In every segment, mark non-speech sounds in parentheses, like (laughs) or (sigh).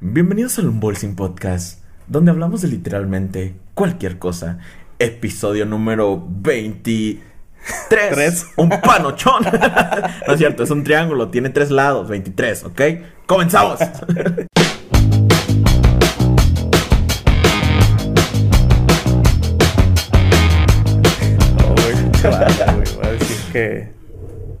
Bienvenidos al Unbolsing Podcast, donde hablamos de literalmente cualquier cosa. Episodio número 23. Tres. Un panochón. (laughs) no es cierto, es un triángulo, tiene tres lados, 23, ¿ok? ¡Comenzamos! No, güey, chaval, güey, voy a decir que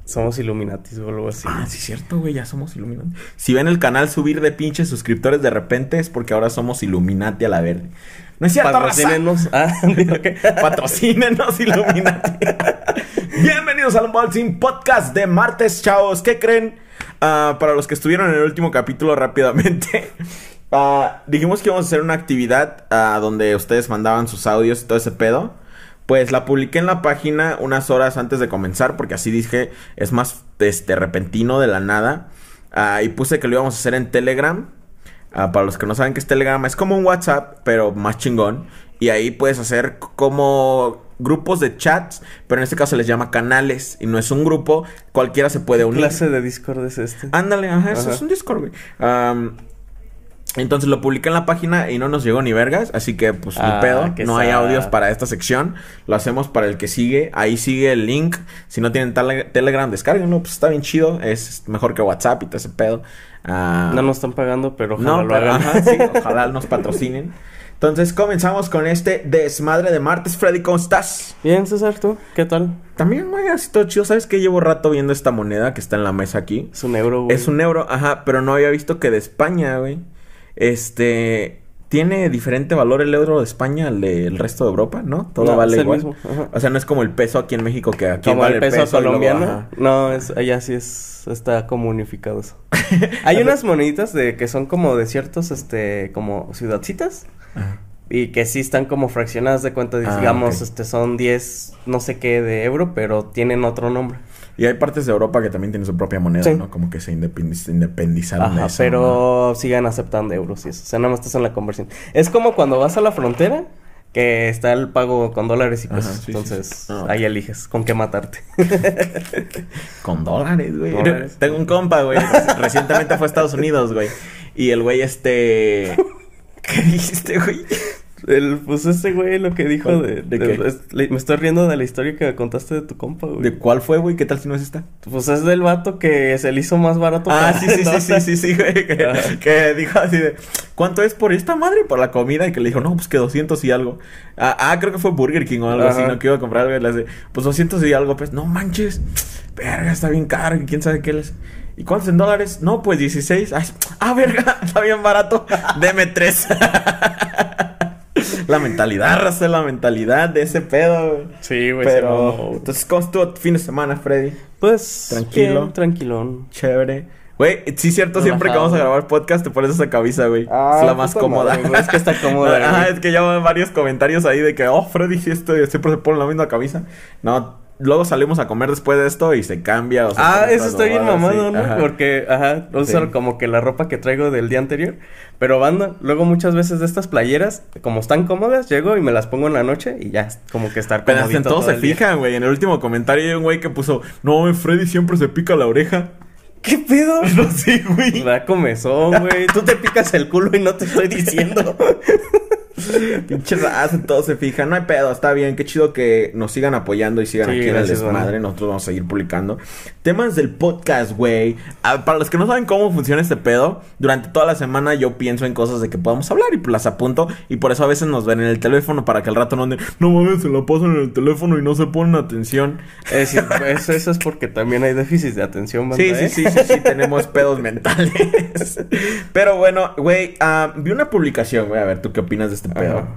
somos Illuminatis o algo así. ah, sí, es cierto, güey, ya somos Illuminati. Si ven el canal subir de pinches suscriptores de repente es porque ahora somos Illuminati a la verde. No es cierto, raza. Patrocínenos. (laughs) Ah, digo (laughs) que. Patrocínenos, Illuminati. (laughs) Bienvenidos al Unboxing Podcast de martes, chavos. ¿Qué creen? Ah, para los que estuvieron en el último capítulo rápidamente. ah, dijimos que íbamos a hacer una actividad ah, donde ustedes mandaban sus audios y todo ese pedo. Pues la publiqué en la página unas horas antes de comenzar porque así dije, es más este, repentino de la nada. Ah, y puse que lo íbamos a hacer en Telegram. Ah, para los que no saben qué es Telegram, es como un WhatsApp, pero más chingón. Y ahí puedes hacer como grupos de chats, pero en este caso se les llama canales. Y no es un grupo, cualquiera se puede ¿Qué unir. clase de Discord es este? Ándale, ajá, eso es un Discord, güey. Entonces lo publiqué en la página y no nos llegó ni vergas, así que pues Ah, ni pedo, qué no hay audios para esta sección, lo hacemos para el que sigue, ahí sigue el link, si no tienen tele- Telegram, descárguenlo, pues está bien chido, es mejor que WhatsApp y todo ese pedo. Ah, No nos están pagando, pero ojalá no, lo pero, hagan. ajá, sí, ojalá nos patrocinen. Entonces comenzamos con este desmadre de martes. Freddy, ¿cómo estás? Bien, César, ¿tú? ¿Qué tal? También, güey, así todo chido. ¿Sabes que llevo rato viendo esta moneda que está en la mesa aquí? Es un euro, güey. Es un euro, ajá, pero no había visto que de España, güey. Este. Tiene diferente valor el euro de España al del resto de Europa, ¿no? Todo No, vale igual. mismo. O sea, no es como el peso aquí en México que aquí Como vale el peso, luego, colombiano. no, es, allá sí es, está como unificado eso. (laughs) Hay unas moneditas de que son como de ciertos, este, como ciudadcitas. Ajá. Y que sí están como fraccionadas de cuenta, Ah, digamos, este, son 10, no sé qué de euro, pero tienen otro nombre. Y hay partes de Europa que también tienen su propia moneda, Sí. ¿no? Como que se independiz- independizaron de Ajá, eso. pero sigan aceptando euros y eso. O sea, nada más estás en la conversión. Es como cuando vas a la frontera, que está el pago con dólares y Ajá, pesos. sí, sí, Entonces, sí. Ah, ahí eliges con qué matarte. (laughs) Con dólares, güey. Dólares. Tengo un compa, güey. Recientemente fue a Estados Unidos, güey. Y el güey, este. (laughs) ¿Qué dijiste, güey? El, pues ese güey lo que dijo ¿Cuál? de... ¿De de- qué? es- le- me estoy riendo de la historia que contaste de tu compa, güey. ¿De cuál fue, güey? ¿Qué tal si no es esta? Pues es del vato que se le hizo más barato. Ah, para- sí, sí, sí, sí, sí, sí, güey. Que, dijo así de, ¿cuánto es por esta madre? Por la comida. Y que le dijo, no, pues que 200 y algo. Ah, ah, creo que fue Burger King o algo así. ¿no? Que iba a comprar algo. Y le hace, pues 200 y algo. Pues, no manches. Verga, está bien caro. y ¿Quién sabe qué les... ¿Y cuántos en dólares? No, pues 16. Ay, ah, verga, (laughs) está bien barato. Deme tres. (laughs) (laughs) la mentalidad, raza, la mentalidad de ese pedo, güey. Sí, güey. Pero, mamó. entonces, ¿cómo estuvo tu fin de semana, Freddy? Pues... tranquilo. bien, tranquilón. Chévere. Güey, sí es cierto, siempre que vamos a grabar podcast te pones esa camisa, güey. Ah, es la más cómoda. madre, güey, es que está (laughs) cómoda, Ajá, güey. es que ya van varios comentarios ahí de que, oh, Freddy, sí, esto siempre se pone la misma camisa. No, luego salimos a comer después de esto y se cambia. O Ah, eso está bien mamado. ¿no? Ajá. Porque, ajá, uso Sí. como que la ropa que traigo del día anterior. Pero banda, luego muchas veces de estas playeras, como están cómodas, llego y me las pongo en la noche y ya, como que estar Pero en todo todo se fijan, güey. En el último comentario hay un güey que puso, no, Freddy siempre se pica la oreja. ¿Qué pedo? (laughs) No sé, güey. Da comezón, güey. Tú te picas el culo y no te estoy diciendo. (laughs) (laughs) Pinche raza, todos se fijan. No hay pedo, está bien. Qué chido que nos sigan apoyando y sigan Sí, aquí en el desmadre. Nosotros vamos a seguir publicando temas del podcast, güey. Ah, para los que no saben cómo funciona este pedo, durante toda la semana yo pienso en cosas de que podamos hablar y las apunto. Y por eso a veces nos ven en el teléfono para que al rato no anden, no mames, se la pasan en el teléfono y no se ponen atención. Es decir, eso, eso es porque también hay déficit de atención, banda, Sí, ¿eh? sí, sí, sí, sí, tenemos pedos mentales. (laughs) Pero bueno, güey, ah, vi una publicación, güey, a ver, ¿tú qué opinas de este pedo? Ajá.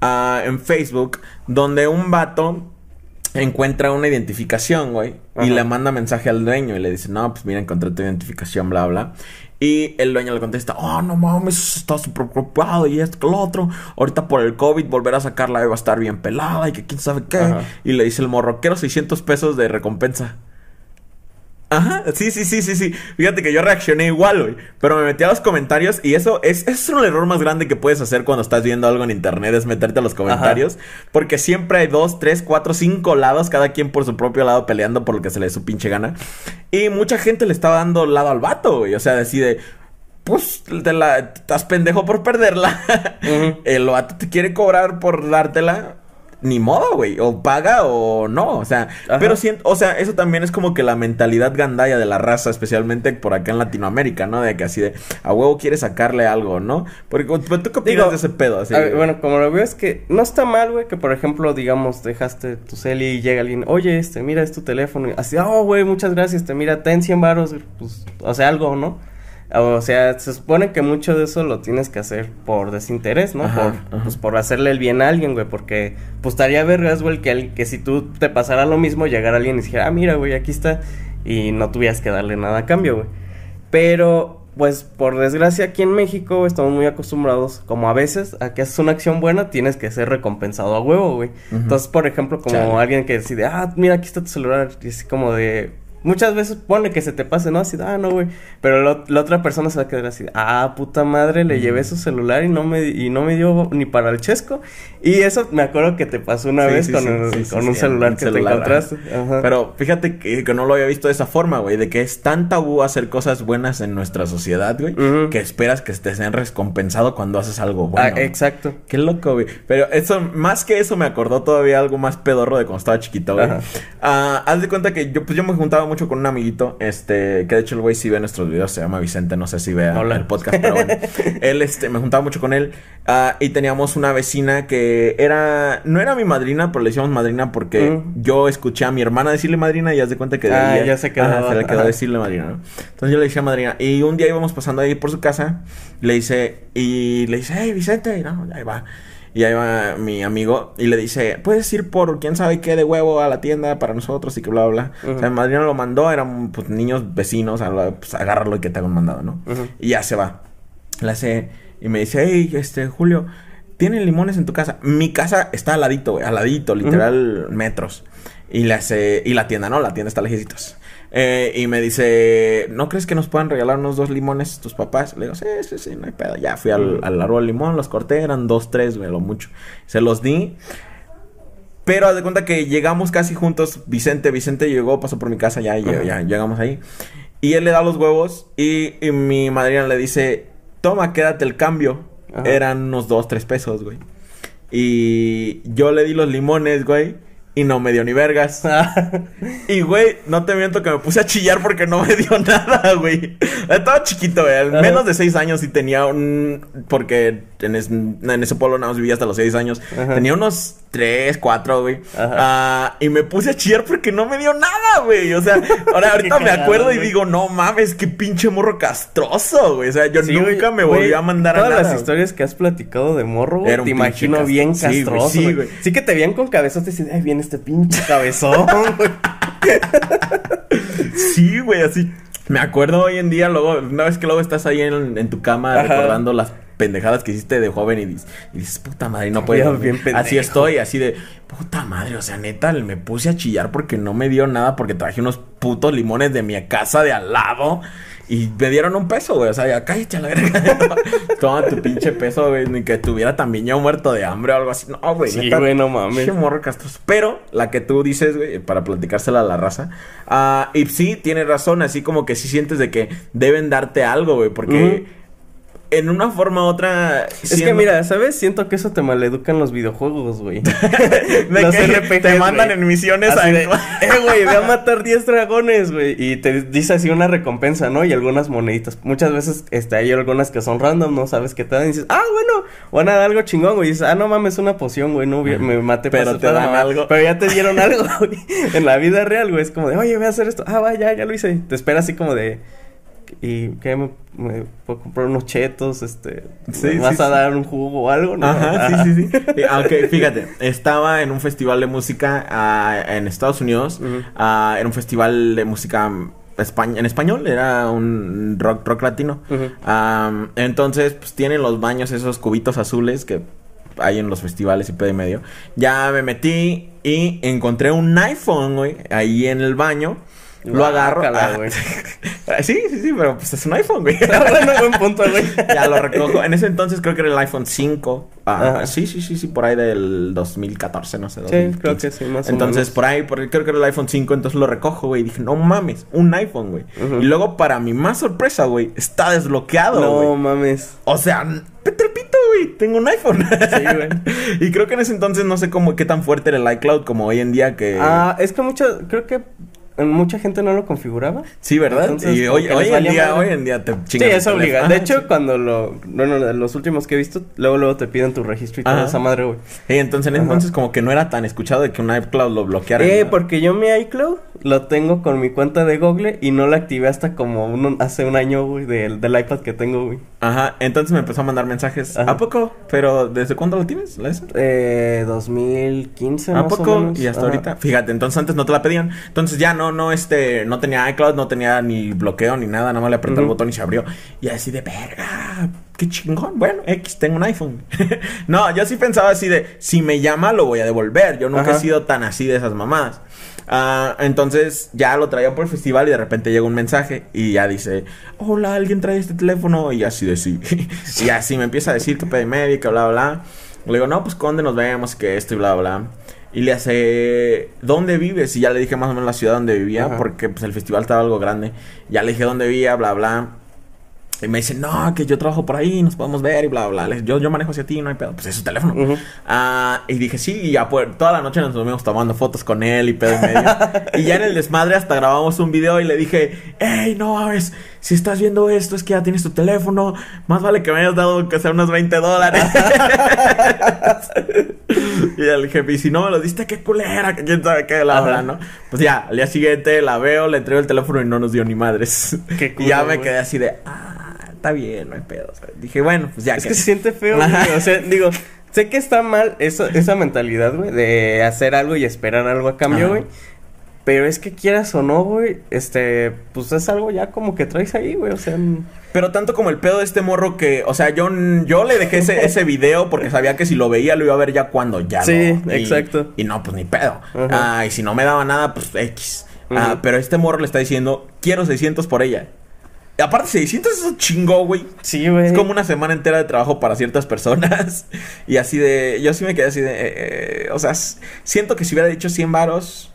Ah, en Facebook, donde un vato encuentra una identificación, güey, y le manda mensaje al dueño y le dice, no, pues mira, encontré tu identificación, bla, bla. Y el dueño le contesta, oh, no mames, está súper preocupado y esto que lo otro. Ahorita por el COVID volver a sacarla va a estar bien pelada y que quién sabe qué. Ajá. Y le dice el morro, quiero 600 pesos de recompensa. Ajá, sí, sí, sí, sí, sí. Fíjate que yo reaccioné igual, güey. Pero me metí a los comentarios y eso es, es un error más grande que puedes hacer cuando estás viendo algo en internet, es meterte a los comentarios. Porque siempre hay dos, tres, cuatro, cinco lados, cada quien por su propio lado peleando por lo que se le dé su pinche gana. Y mucha gente le estaba dando lado al vato, güey. O sea, decide, pues te la estás pendejo por perderla. (laughs) El vato te quiere cobrar por dártela. Ni modo, güey. O paga o no. O sea, Ajá. pero siento, o sea, eso también es como que la mentalidad gandaya de la raza, especialmente por acá en Latinoamérica, ¿no? De que así de a huevo quiere sacarle algo, ¿no? Porque pero tú qué opinas Digo, de ese pedo, así. A ver, bueno, como lo veo es que no está mal, güey, que por ejemplo, digamos, dejaste tu cel y llega alguien, oye, este, mira, es tu teléfono. Y así, oh, güey, muchas gracias, te mira, ten 100 varos, pues, o sea, algo, ¿no? O sea, se supone que mucho de eso lo tienes que hacer por desinterés, ¿no? Ajá, por, ajá. Pues por hacerle el bien a alguien, güey, porque pues estaría vergas, güey, que, que si tú te pasara lo mismo, llegara alguien y dijera, ah, mira, güey, aquí está, y no tuvieras que darle nada a cambio, güey. Pero, pues, por desgracia, aquí en México estamos muy acostumbrados, como a veces, a que haces una acción buena, tienes que ser recompensado a huevo, güey. Entonces, por ejemplo, como Chale. alguien que decide, ah, mira, aquí está tu celular, y es como de... Muchas veces pone que se te pase, ¿no? Así, ah, no, güey. Pero lo- la otra persona se va a quedar así, ah, puta madre, le llevé su celular y no me, y no me dio ni para el chesco. Y eso me acuerdo que te pasó una Sí, vez sí, con, sí, el- con un celular un que celular, te encontraste. Ajá. Pero fíjate que, que no lo había visto de esa forma, güey, de que es tan tabú hacer cosas buenas en nuestra sociedad, güey, que esperas que te sean recompensado cuando haces algo bueno. Ah, exacto. Qué loco, güey. Pero eso, más que eso, me acordó todavía algo más pedorro de cuando estaba chiquito, güey. Ah, haz de cuenta que yo, pues yo me juntaba mucho con un amiguito, este, que de hecho el güey sí ve nuestros videos, se llama Vicente, no sé si vea Hola. el podcast, pero bueno. (laughs) él, este, me juntaba mucho con él. ah, y teníamos una vecina que era, no era mi madrina, pero le decíamos madrina porque Mm. yo escuché a mi hermana decirle madrina y haz de cuenta que de Ah, ya se quedó. Ajá, se le quedó Ajá. decirle madrina, ¿no? Entonces yo le decía madrina. Y un día íbamos pasando ahí por su casa. Le dice, y le dice, hey Vicente, y no, ahí va. Y ahí va mi amigo y le dice, puedes ir por quién sabe qué de huevo a la tienda para nosotros y que bla, bla, bla. O sea, madrina lo mandó, eran pues niños vecinos, a la- pues agárralo y que te hagan mandado, ¿no? Y ya se va. Le hace, y me dice, hey, este, Julio, ¿tienen limones en tu casa? Mi casa está al ladito, güey, al ladito, literal, metros. Y le hace, y la tienda, ¿no? La tienda está lejecitos. Eh, y me dice, ¿no crees que nos puedan regalar unos dos limones tus papás? Le digo, sí, sí, sí, no hay pedo. Ya fui al, al árbol de limón, los corté, eran dos, tres, güey, lo mucho. Se los di. Pero haz de cuenta que llegamos casi juntos. Vicente, Vicente llegó, pasó por mi casa, ya, ya, Ajá. ya llegamos ahí. Y él le da los huevos y, y mi madrina le dice, toma, quédate el cambio. Ajá. Eran unos dos, tres pesos, güey. Y yo le di los limones, güey. Y no me dio ni vergas. (laughs) Y, güey, no te miento que me puse a chillar porque no me dio (laughs) nada, güey. Estaba chiquito, güey. Menos de seis años y tenía un... Porque en, es- en ese pueblo nada más vivía hasta los seis años. Ajá. Tenía unos tres, cuatro, güey. Ajá. Ah, y me puse a chillar porque no me dio nada, güey. O sea, (laughs) ahora ahorita me acuerdo y digo, no mames, qué pinche morro castroso, güey. O sea, yo Sí, nunca güey, me volví güey, a mandar a todas nada. las güey. historias que has platicado de morro, güey, te imagino bien sí, güey, castroso, sí, güey. güey. Sí que te veían con cabezotes y ay, viene este pinche cabezón, (laughs) güey. Sí, güey, así. Me acuerdo hoy en día, luego, una vez que luego estás ahí en, en tu cama Ajá. recordando las pendejadas que hiciste de joven y dices, y dices, puta madre, no puedo. Bien así estoy, así de, puta madre, o sea, neta, me puse a chillar porque no me dio nada porque traje unos putos limones de mi casa de al lado. Y me dieron un peso, güey. O sea, ya cállate a la verga. (laughs) Toma tu pinche peso, güey. Ni que estuviera también yo muerto de hambre o algo así. No, güey. Sí, güey, no mames. pinche morro castroso. Pero la que tú dices, güey, para platicársela a la raza. ah, y sí, tiene razón. Así como que sí sientes de que deben darte algo, güey. Porque en una forma u otra. Es que mira, ¿sabes? Siento que eso te maleducan los videojuegos, güey. (laughs) de los que RPGs, te mandan en misiones Así a. de, (laughs) eh, güey, ve a matar 10 dragones, güey. Y te dice así una recompensa, ¿no? Y algunas moneditas. Muchas veces este, hay algunas que son random, ¿no? Sabes que te dan y dices, ah, bueno, van a dar algo chingón, güey. Y dices, ah, no mames, una poción, güey. No, me maté Pero te dan nada". algo. Pero ya te dieron (laughs) algo, güey. En la vida real, güey. Es como de, oye, voy a hacer esto. Ah, va, ya, ya lo hice. Te espera así como de. ¿Y qué? ¿Me, me puedo comprar unos chetos? Este. Sí, ¿me sí, ¿Vas a dar un jugo o algo? ¿no? Ajá, sí, sí, sí. (laughs) Aunque, fíjate, estaba en un festival de música ah, en Estados Unidos. Ah, era un festival de música en español, era un rock, rock latino. Entonces, pues tienen los baños, esos cubitos azules que hay en los festivales y pedo y medio. Ya me metí y encontré un iPhone, güey, ahí en el baño. Lo agarro. Ah, (laughs) sí, sí, sí, pero pues es un iPhone, güey. (laughs) (laughs) bueno, buen punto, güey. ya lo recojo. En ese entonces creo que era el iPhone 5. Ah, sí, sí, sí, sí, por ahí del 2014, no sé. Sí, creo que sí, más o Entonces, menos. por ahí, por ahí creo que era el iPhone 5, entonces lo recojo, güey. Y dije, no mames, un iPhone, güey. Y luego, para mi más sorpresa, güey, está desbloqueado, No güey. mames. O sea, vete al pito, güey. Tengo un iPhone. Sí, güey. y creo que en ese entonces no sé cómo, qué tan fuerte era el iCloud como hoy en día que... Ah, es que mucha, creo que mucha gente no lo configuraba. sí, ¿verdad? entonces, y hoy, hoy en día, madre. hoy en día te Sí, chingas. es el obligado. De Ajá, hecho, sí. cuando lo, bueno, los últimos que he visto, luego luego te piden tu registro y toda Ajá. esa madre, güey. Sí, entonces, en Ajá. entonces como que no era tan escuchado de que un iCloud lo bloqueara. Eh, ¿no? porque yo mi iCloud lo tengo con mi cuenta de Google y no la activé hasta como uno, hace un año, güey, del, del iPad que tengo, güey. Ajá, entonces me empezó a mandar mensajes. Ajá. ¿A poco? ¿Pero desde cuándo lo tienes? ¿La esa? Eh, 2015, ¿A más o poco? menos. Y hasta Ajá. ahorita. Fíjate, entonces antes no te la pedían. Entonces ya no, no, este, no tenía iCloud, no tenía ni bloqueo ni nada, nada más le apreté el botón y se abrió. Y así de verga, qué chingón. Bueno, X, tengo un iPhone. (laughs) no, yo sí pensaba así de, si me llama lo voy a devolver. Yo nunca Ajá. he sido tan así de esas mamadas. Ah, entonces ya lo traía por el festival y de repente llega un mensaje y ya dice, hola, alguien trae este teléfono y así de sí. (laughs) y así me empieza a decir que pede médica, bla, bla. Le digo, no, pues ¿dónde nos vemos? Que esto y bla, bla. Y le hace, ¿dónde vives? Y ya le dije más o menos la ciudad donde vivía, Ajá. porque pues el festival estaba algo grande. Ya le dije dónde vivía, bla, bla. Y me dice, no, que yo trabajo por ahí, nos podemos ver y bla, bla. Le yo, yo manejo hacia ti, no hay pedo. Pues es su teléfono. Ujú. Ah, y dije, sí, y ya pues, toda la noche nos estuvimos tomando fotos con él y pedo y medio. (laughs) y ya en el desmadre hasta grabamos un video y le dije, hey, no mames, si estás viendo esto es que ya tienes tu teléfono, más vale que me hayas dado que sea unos 20 dólares. (laughs) y le dije, y si no me lo diste, qué culera, que quién sabe qué, la verdad, ¿no? Pues ya, al día siguiente la veo, le entrego el teléfono y no nos dio ni madres. Qué (laughs) y ya culo, me quedé así de, ah, está bien, no hay pedo. o sea, dije, bueno, pues ya. Es que- que se siente feo, güey. O sea, digo, sé que está mal esa, esa mentalidad, güey, de hacer algo y esperar algo a cambio, güey. Pero es que quieras o no, güey, este, pues es algo ya como que traes ahí, güey, o sea... Pero tanto como el pedo de este morro que, o sea, yo, yo le dejé ese, ese video porque sabía que si lo veía lo iba a ver ya cuando ya Sí, no. Y- exacto. Y no, pues ni pedo. Ah, y si no me daba nada, pues X. Ah, pero este morro le está diciendo, quiero 600 por ella. Y aparte, 600 es un chingo, güey. Sí, güey. Es como una semana entera de trabajo para ciertas personas. (laughs) y así de, yo sí me quedé así de, eh, eh, o sea, siento que si hubiera dicho 100 varos.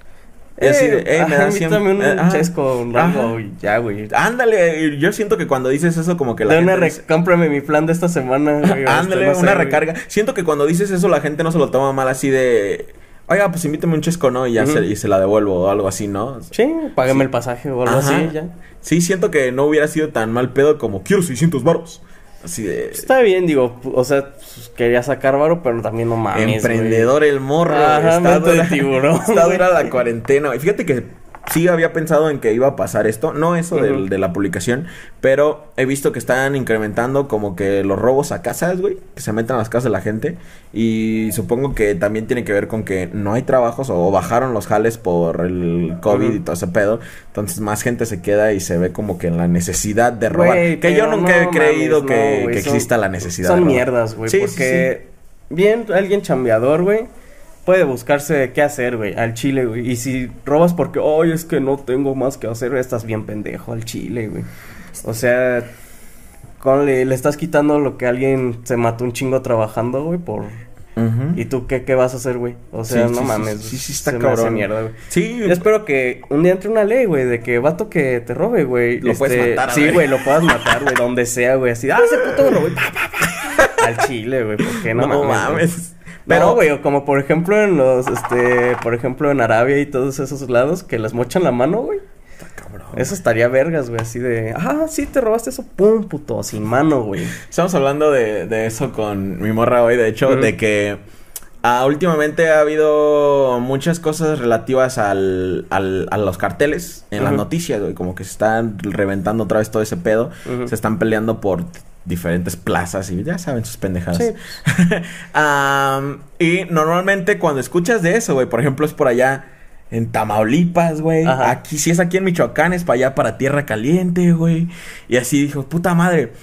Y así de, eh, me dan 100. invítame un eh, chesco, algo, y ya, güey. Ándale, yo siento que cuando dices eso como que la De una gente re- dice- cómprame mi plan de esta semana, (laughs) güey. Ándale, no sé, una güey. recarga. Siento que cuando dices eso la gente no se lo toma mal así de... Oiga, pues invítame un chesco, ¿no? Y ya se, y se la devuelvo o algo así, ¿no? Sí, págame Sí. el pasaje o algo Ajá. así, ya. Sí, siento que no hubiera sido tan mal pedo como quiero 600 baros. Así de... Está bien, digo, o sea, pues, quería sacar varo, pero también no mames, güey. Emprendedor el morro. Ajá, está, mente de dura, tiburón, (laughs) está dura la cuarentena. Y fíjate que sí había pensado en que iba a pasar esto. No eso del- de la publicación. Pero he visto que están incrementando como que los robos a casas, güey. Que se meten a las casas de la gente. Y supongo que también tiene que ver con que no hay trabajos o bajaron los jales por el COVID y todo ese pedo. Entonces más gente se queda y se ve como que en la necesidad de robar. Que yo nunca he creído mames, que, no, güey, que son- exista la necesidad. Son de robar. mierdas, güey, Sí, sí, porque bien alguien chambeador, güey, puede buscarse qué hacer, güey, al chile, güey. Y si robas porque, ay, es que no tengo más que hacer, estás bien pendejo al chile, güey. O sea, con le, le estás quitando lo que alguien se mató un chingo trabajando, güey, por... ¿Y tú qué, qué vas a hacer, güey? O sea, Sí, no sí, mames. sí, sí, está se me hace cabrón. mierda, güey. Sí, Yo espero que un día entre una ley, güey, de que vato que te robe, güey. Lo puedes este, matar, a Sí, güey, lo puedas matar, güey, donde sea, güey. Así, ah, ese puto me robó. y pa, pa, pa. (laughs) Al chile, güey, porque no, no, mames. güey. mames. Pero, Pero, güey, como por ejemplo en los, este, por ejemplo en Arabia y todos esos lados que les mochan la mano, güey. Cabrón. Eso estaría vergas, güey, así de, ah, sí, te robaste eso, pum, puto, sin mano, güey. (laughs) Estamos hablando de, de eso con mi morra hoy, de hecho, de que ah, últimamente ha habido muchas cosas relativas al, al- a los carteles en las noticias, güey, como que se están reventando otra vez todo ese pedo, se están peleando por diferentes plazas y ya saben sus pendejadas. Sí. (laughs) Y normalmente cuando escuchas de eso, güey, por ejemplo, es por allá en Tamaulipas, güey. Aquí, si es aquí en Michoacán, es para allá, para Tierra Caliente, güey. Y así dijo, puta madre.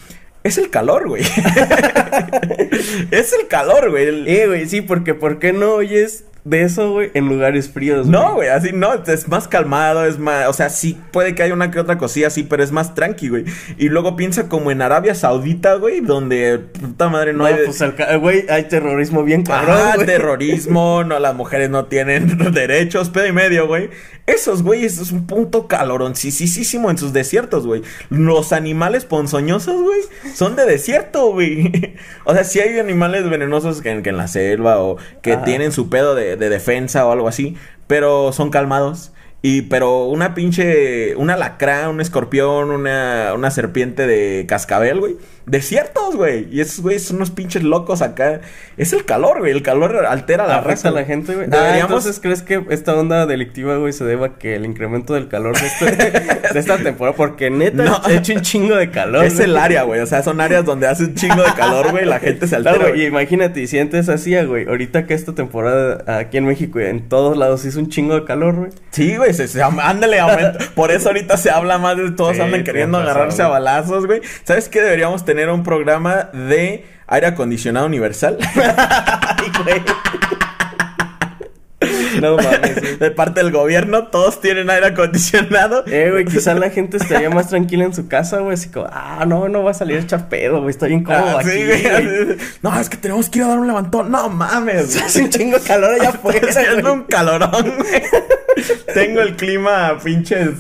Es el calor, güey. (laughs) es el calor, güey. El- Eh, güey, sí, porque ¿por qué no oyes de eso, güey, en lugares fríos. No, güey, así no, es más calmado, es más, o sea, sí puede que haya una que otra cosilla así, pero es más tranqui, güey. Y luego piensa como en Arabia Saudita, güey, donde puta madre no, No, hay pues, el ca- güey, hay terrorismo bien cabrón, güey. terrorismo, (laughs) no, las mujeres no tienen (laughs) derechos, pedo y medio, güey. Esos güeyes es un punto caloroncísimo en sus desiertos, güey. Los animales ponzoñosos, güey, son de desierto, güey. (laughs) O sea, sí hay animales venenosos que, en- que en la selva o que Ajá. tienen su pedo de, de defensa o algo así, pero son calmados. Y, pero una pinche, un alacrán, un escorpión, una, una serpiente de cascabel, güey. Desiertos, güey. Y esos güeyes son unos pinches locos acá. Es el calor, güey. El calor altera la raza. a la gente, güey. Ah, entonces, ¿crees que esta onda delictiva, güey, se deba a que el incremento del calor de, este- (laughs) de esta temporada? Porque neta, No. ha hecho un chingo de calor. es güey. el área, güey. O sea, son áreas donde hace un chingo de calor, güey. La gente se altera. Claro, güey, y imagínate, y sientes así, ah, güey. Ahorita que esta temporada aquí en México y en todos lados hizo un chingo de calor, güey. Sí, güey, se, se- ándale, aumenta. (laughs) Por eso ahorita se habla más de todos Sí, andan queriendo razón, agarrarse a balazos, güey. ¿Sabes qué? Deberíamos tener un programa de aire acondicionado universal. (laughs) No mames, de parte del gobierno, todos tienen aire acondicionado. Eh, güey, quizá la gente estaría más tranquila en su casa, güey. Así como, ah, no, no va a salir echar pedo, güey. Está bien cómodo Ah, aquí, sí, güey. güey. No, es que tenemos que ir a dar un levantón. No mames. (laughs) güey. Hace un chingo de calor allá afuera, haciendo un calorón, güey. (laughs) Tengo el clima pinches.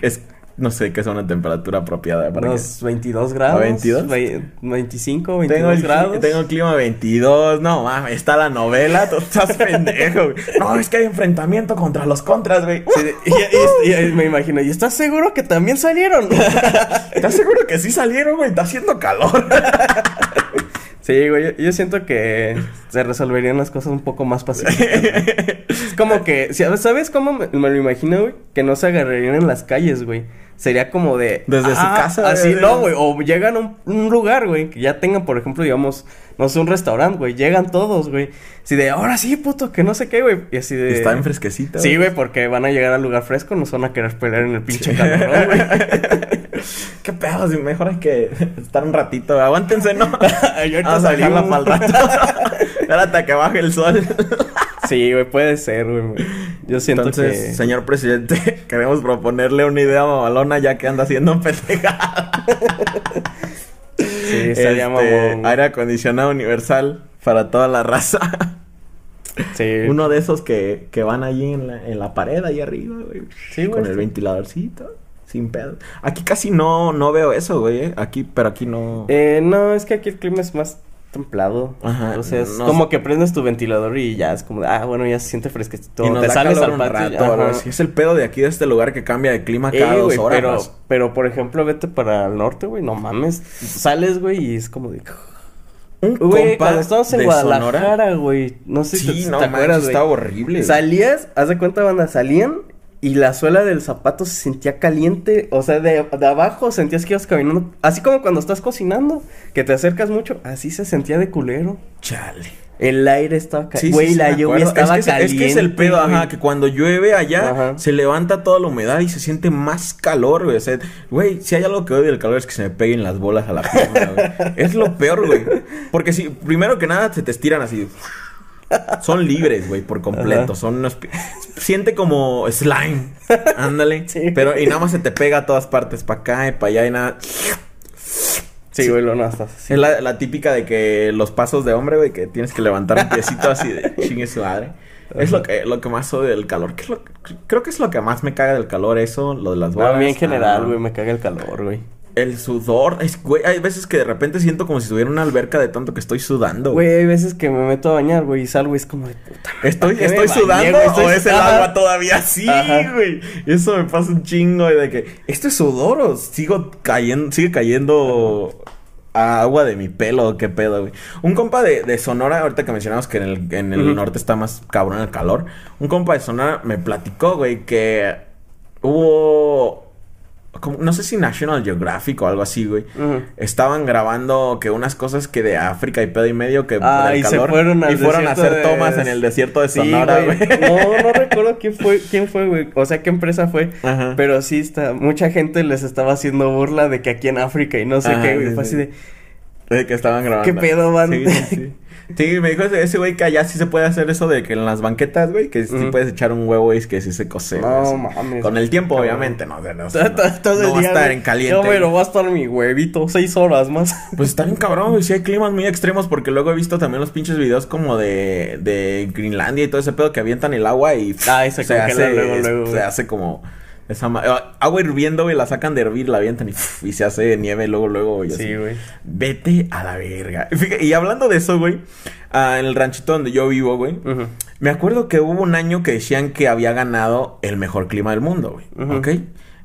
Es, no sé qué es una temperatura apropiada para que- Unos 22 grados. 22? Ve- 25, 22 Tengo el, grados. tengo el clima 22. No mames, está la novela. Tú estás (laughs) pendejo, güey. No, es que hay enfrentamiento contra los contras, güey. Sí, y, y- y me imagino, ¿y estás seguro que también salieron? (laughs) ¿Estás seguro que sí salieron, güey? Está haciendo calor. (laughs) Sí, güey, yo, yo siento que se resolverían las cosas un poco más pacíficas. es como que, ¿sabes cómo me, me lo imagino, güey? Que no se agarrarían en las calles, güey. Sería como de... Desde su casa, Así, no, güey. O llegan a un, un lugar, güey, que ya tengan, por ejemplo, digamos, no sé, un restaurante, güey. Llegan todos, güey. Así de, ahora sí, puto, que no sé qué, güey. Y así de... Está en fresquecita. Sí, güey, porque van a llegar al lugar fresco, no se van a querer pelear en el pinche calor, güey. (laughs) Qué pedo, si mejor hay que estar un ratito. güey. Aguántense, ¿no? (laughs) Ahorita Vamos a dejarla salimos. para el rato. (laughs) Espérate a que baje el sol. Sí, güey, puede ser, güey. Yo siento Entonces, que... señor presidente, (laughs) queremos proponerle una idea mamalona ya que anda haciendo pendejada. Sí, estaría Este, mamón. Aire acondicionado universal para toda la raza. Sí. Uno de esos que, que van allí en la, en la pared, ahí arriba, güey. Sí, güey. Con el ventiladorcito, sin pedo. Aquí casi no, no veo eso, güey. eh. Aquí, pero aquí no. Eh, no, es que aquí el clima es más templado. Ajá, O sea, es no como que prendes tu ventilador y ya es como, de, ah, bueno, ya se siente fresquecito. y nos Te da sales calor al patio. rato. Es el pedo de aquí, de este lugar que cambia de clima cada Eh, dos güey, horas. pero, más. pero, por ejemplo, vete para el norte, güey, no mames. Sales, güey, y es como de... Un Güey, cuando estábamos en Guadalajara, güey, no sé si Sí, te, no te acuerdas, güey. estaba horrible. Salías, haz de cuenta, banda, salían y la suela del zapato se sentía caliente. O sea, de, de abajo sentías que ibas caminando. Así como cuando estás cocinando, que te acercas mucho, así se sentía de culero. Chale. El aire estaba caliente. sí, Güey, sí, la lluvia estaba es que, es- caliente. Es que es el pedo, ajá, que cuando llueve allá Ajá. se levanta toda la humedad y se siente más calor, güey. O sea, güey, si hay algo que odio del calor es que se me peguen las bolas a la pierna, güey. Es lo peor, güey. Porque si, primero que nada, se te estiran así. Son libres, güey, por completo. Ajá. Son unos... Siente como slime. Ándale. Sí. Pero, y nada más se te pega a todas partes, para acá y para allá y nada. Sí, güey, lo no estás así. Es la, la típica de que los pasos de hombre, güey, que tienes que levantar un piecito así de (laughs) chingue su madre. Es lo que, lo que más odio del calor. ¿Qué es lo que- creo que es lo que más me caga del calor, eso, lo de las bolas. A mí en general, Ah, güey, me caga el calor, güey. El sudor. Es, güey, hay veces que de repente siento como si estuviera en una alberca de tanto que estoy sudando. Güey, hay veces que me meto a bañar, güey, y salgo y es como de puta. madre, Estoy, ¿para qué estoy bañé, sudando güey? O es el agua todavía así, Ajá. güey. Eso me pasa un chingo de que esto es sudor o sigo cayendo, sigue cayendo a agua de mi pelo, qué pedo, güey. Un compa de, de Sonora, ahorita que mencionamos que en el, en el norte está más cabrón el calor. Un compa de Sonora me platicó, güey, que hubo como- no sé si National Geographic o algo así, güey. Estaban grabando que unas cosas que de África y pedo y medio que Ah, por el y se fueron y fueron a hacer de- tomas en el desierto de Sí, Sonora, güey. No, no (laughs) recuerdo quién fue, quién fue, güey. O sea, qué empresa fue. Ajá. Pero sí está, mucha gente les estaba haciendo burla de que aquí en África y no sé Ajá, qué, güey. sí, Fue sí. así de. De que estaban grabando. ¿Qué pedo, man? Sí, sí, (laughs) sí. Me dijo ese, güey que allá sí se puede hacer eso de que en las banquetas, güey, que sí puedes echar un huevo y que sí se cose. No mames. Con el tiempo, Cabrón. obviamente, no, no, no el va a estar en caliente. No, pero va a estar mi huevito seis horas más. (laughs) Pues está bien cabrón, güey. Sí hay climas muy extremos porque luego he visto también los pinches videos como de, de Grinlandia y todo ese pedo que avientan el agua y... Ay, se congela hace, luego, luego, Se güey. hace como... Esa eh, agua hirviendo, güey, la sacan de hervir, la avientan y, y se hace nieve luego, luego. Sí, güey. Vete a la verga. Y hablando de eso, güey, ah, en el ranchito donde yo vivo, güey, me acuerdo que hubo un año que decían que había ganado el mejor clima del mundo, güey. Ujú. ¿Ok?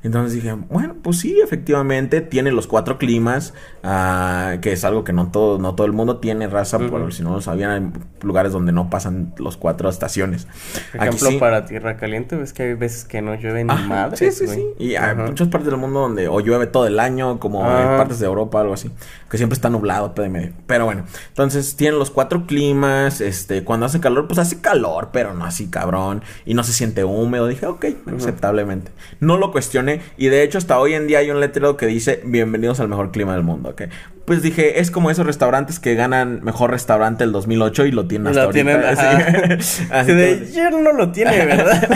Entonces dije, bueno, pues sí, efectivamente, tiene los cuatro climas, ah, que es algo que no todo, no todo el mundo tiene raza, Ujú. por si no lo sabían, hay lugares donde no pasan los cuatro estaciones. Por ejemplo, sí. para Tierra Caliente, ves que hay veces que no llueve ni Ajá, madres, Sí, sí, güey. sí. Y hay muchas partes del mundo donde o llueve todo el año, como en partes de Europa, algo así. Que siempre está nublado, de medio. Pero bueno, entonces tienen los cuatro climas. Este, cuando hace calor, pues hace calor, pero no así cabrón. Y no se siente húmedo. Dije, ok, aceptablemente. No lo cuestioné. Y de hecho, hasta hoy en día hay un letrero que dice: Bienvenidos al mejor clima del mundo, ok. Pues dije, es como esos restaurantes que ganan mejor restaurante el 2008 y lo tienen hasta lo tienen, ahorita. ajá. (laughs) Sí. (laughs) Así de, ya no lo tiene, ¿verdad?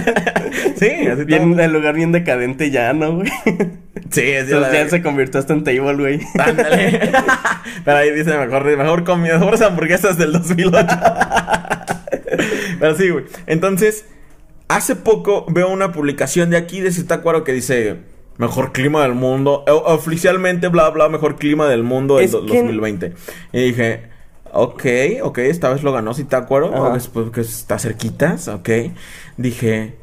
(laughs) sí, así bien, todo. el lugar bien decadente ya, ¿no, güey? Sí, es Entonces ya se convirtió hasta en table, güey. Ándale. Pero ahí dice mejor, mejor comida, mejores hamburguesas del 2008. Pero sí, güey. Entonces, hace poco veo una publicación de aquí de Zitácuaro que dice mejor clima del mundo. Oficialmente, bla, bla, mejor clima del mundo del Es do- que- 2020. Y dije, ok, ok, esta vez lo ganó Zitácuaro. Después que está cerquitas, ok. Dije,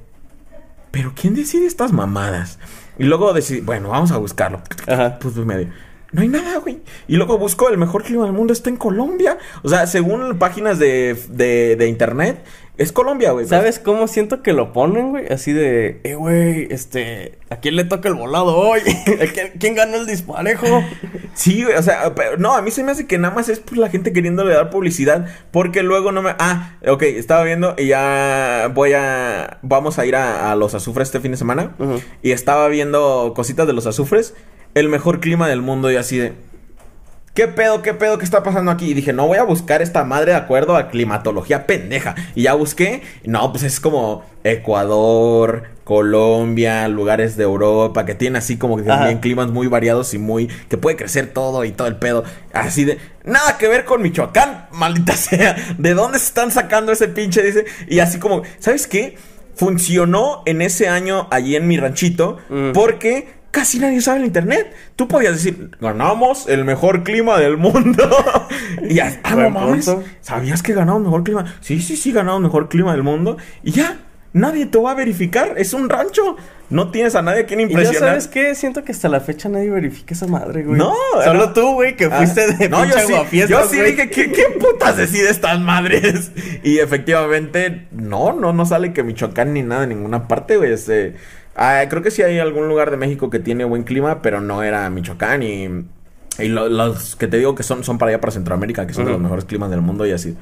pero ¿quién decide estas mamadas? Y luego decidí, bueno, vamos a buscarlo. Ajá. Pues medio. No hay nada, güey. Y luego busco el mejor clima del mundo, está en Colombia. O sea, según páginas de, de, de internet, es Colombia, güey. ¿Sabes cómo siento que lo ponen, güey? Así de, eh, güey, este, ¿a quién le toca el volado hoy? (laughs) ¿A quién, quién ganó el disparejo? (laughs) Sí, güey, o sea, pero no, a mí se me hace que nada más es pues, la gente queriéndole dar publicidad, porque luego no me... Ah, ok, estaba viendo y ya voy a... Vamos a ir a, a los azufres este fin de semana, y estaba viendo cositas de los azufres, el mejor clima del mundo y así de... ¿Qué pedo, qué pedo, qué está pasando aquí? Y dije, no voy a buscar esta madre de acuerdo a climatología pendeja. Y ya busqué, no, pues es como Ecuador, Colombia, lugares de Europa que tienen así como que climas muy variados y muy que puede crecer todo y todo el pedo. Así de nada que ver con Michoacán, maldita (laughs) sea. ¿De dónde se están sacando ese pinche dice? Y así como, ¿sabes qué? Funcionó en ese año allí en mi ranchito Mm. porque casi nadie sabe el internet. Tú podías decir, ganamos el mejor clima del mundo. (laughs) y ya, ah, no mames. ¿Sabías que ganamos mejor clima? Sí, sí, sí, ganamos mejor clima del mundo. Y ya, nadie te va a verificar. Es un rancho. No tienes a nadie a quien Y ya impresionar. sabes qué, siento que hasta la fecha nadie verifica esa madre, güey. No, Solo no. tú, güey, que Ah, fuiste de no, yo sí, aguafiestas, yo sí güey. dije, ¿qué, ¿qué putas decide estas madres? (laughs) Y efectivamente, no, no, no sale que Michoacán ni nada en ninguna parte, güey. Este, ah, creo que sí hay algún lugar de México que tiene buen clima, pero no era Michoacán y... Y lo- los que te digo que son, son para allá, para Centroamérica, que son de los mejores climas del mundo y así.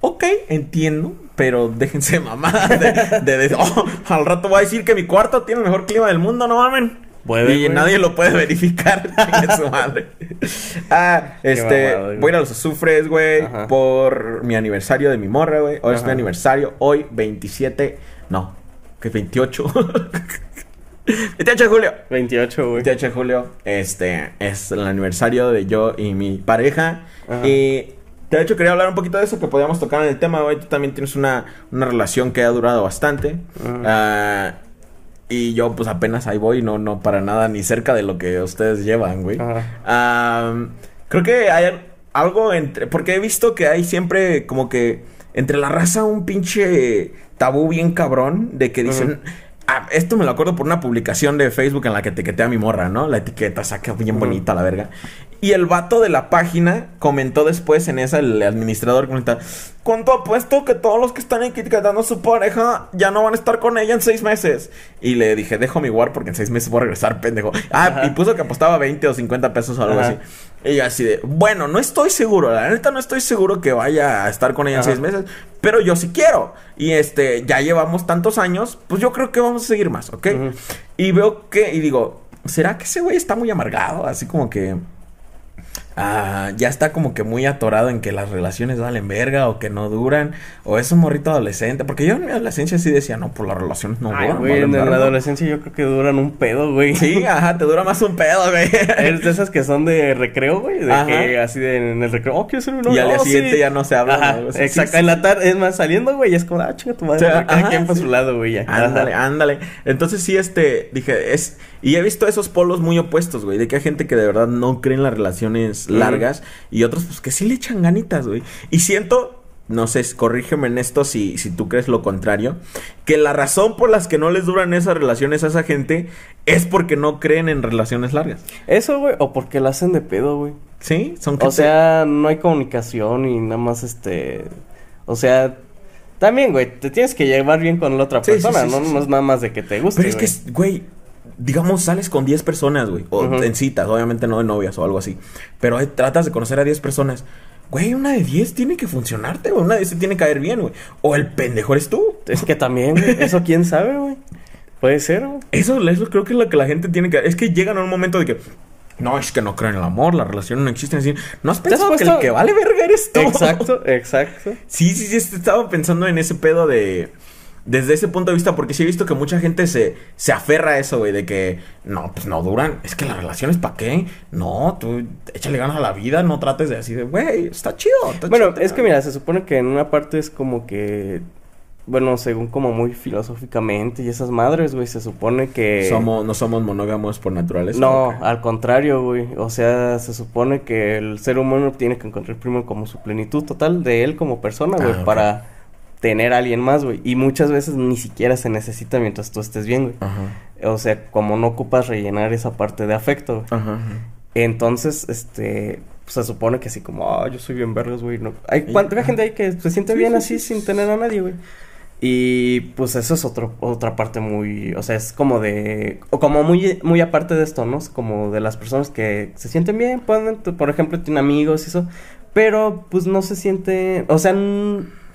Ok, entiendo, pero déjense (laughs) mamá de, de, de- oh, al rato voy a decir que mi cuarto tiene el mejor clima del mundo, no mamen. Puede, y güey. nadie lo puede verificar. (laughs) Su madre. Ah, este, voy a los azufres, güey, Ajá. por mi aniversario de mi morra, güey. Hoy es mi aniversario, hoy 27, no, que 28. 28 de julio. 28, güey. 28 de julio, este, es el aniversario de yo y mi pareja. Ajá. Y de hecho quería hablar un poquito de eso, que podíamos tocar en el tema, güey. Tú también tienes una, una relación que ha durado bastante. Ajá. Ah, y yo pues apenas ahí voy, no, no para nada ni cerca de lo que ustedes llevan, güey. Ajá. Creo que hay al- algo entre. Porque he visto que hay siempre como que entre la raza un pinche tabú bien cabrón de que dicen. "Ah, esto me lo acuerdo por una publicación de Facebook en la que etiqueté a mi morra, ¿no? La etiqueta saca bien bonita la verga. Y el vato de la página comentó después en esa, el administrador comenta, ¿cuánto apuesto que todos los que están etiquetando a su pareja ya no van a estar con ella en seis meses? Y le dije, dejo mi war porque en seis meses voy a regresar, pendejo. Ah, Ajá. y puso que apostaba 20 o 50 pesos o algo Ajá. así. Y yo así de, bueno, no estoy seguro, la neta no estoy seguro que vaya a estar con ella Ajá. en seis meses, pero yo sí quiero. Y este, ya llevamos tantos años, pues yo creo que vamos a seguir más, ¿ok? Y veo que, y digo, ¿será que ese güey está muy amargado? Así como que... ah, ya está como que muy atorado en que las relaciones valen verga o que no duran, o es un morrito adolescente, porque yo en mi adolescencia sí decía, no, pues las relaciones no Ay, duran. güey, en la verga". adolescencia yo creo que duran un pedo, güey. Sí, ajá, te dura más un pedo, güey. (laughs) Es de esas que son de recreo, güey. De Ajá. que así de en el recreo, oh, quiero ser mi novia. Y al día Oh, siguiente sí. ya no se habla. Exacto. sí. En la tarde, es más, saliendo, güey, es como, ah, chinga tu madre. O sea, cada ajá, quien por sí. su lado, güey, ya. Ándale, Ajá. ándale. Entonces sí, este, dije, es... Y he visto esos polos muy opuestos, güey. De que hay gente que de verdad no cree en las relaciones Largas. Y otros, pues, que sí le echan ganitas, güey. Y siento... No sé, corrígeme en esto si, si tú crees lo contrario. Que la razón por las que no les duran esas relaciones a esa gente es porque no creen en relaciones largas. Eso, güey, o porque lo hacen de pedo, güey. ¿Sí? Son O sea, no hay comunicación y nada más este. O sea, también, güey, te tienes que llevar bien con la otra Sí, persona, sí, ¿no? sí, No es nada más de que te guste. Pero es que, güey, digamos, sales con 10 personas, güey. O en citas, obviamente no de novias o algo así. Pero eh, tratas de conocer a 10 personas. Güey, una de 10 tiene que funcionarte, güey. Una de 10 te tiene que caer bien, güey. O el pendejo eres tú. Es que también, güey, (laughs) eso quién sabe, güey. Puede ser, güey. Eso, eso creo que es lo que la gente tiene que... Es que llegan a un momento de que... No, es que no creo en el amor, las relaciones no existen así. ¿No has ¿Te has pensado que el que vale verga eres tú? Exacto, (laughs) exacto. Sí, sí, sí, estaba pensando en ese pedo de... Desde ese punto de vista, porque sí he visto que mucha gente se, se aferra a eso, güey, de que no, pues no duran. Es que las relaciones, ¿para qué? No, tú échale ganas a la vida, no trates de así de, güey, está chido. está Bueno, chido". es que mira, se supone que en una parte es como que. Bueno, según como muy filosóficamente y esas madres, güey, se supone que. Somos, no somos monógamos por naturaleza. No, al contrario, güey. O sea, se supone que el ser humano tiene que encontrar primero como su plenitud total de él como persona, güey, Ah, ok. para tener a alguien más, güey. Y muchas veces ni siquiera se necesita mientras tú estés bien, güey. Ajá, O sea, como no ocupas rellenar esa parte de afecto, güey. ajá. Entonces, este, pues, se supone que así como, ah, yo soy bien vergas, güey. No. Hay cuánta gente hay que se siente Sí, bien sí, así sí, sin tener a nadie, güey. Y pues eso es otro, otra parte muy, o sea, es como de, o como muy, muy aparte de esto, ¿no? Es como de las personas que se sienten bien, pueden, por ejemplo, tienen amigos y eso, pero pues no se sienten, o sea,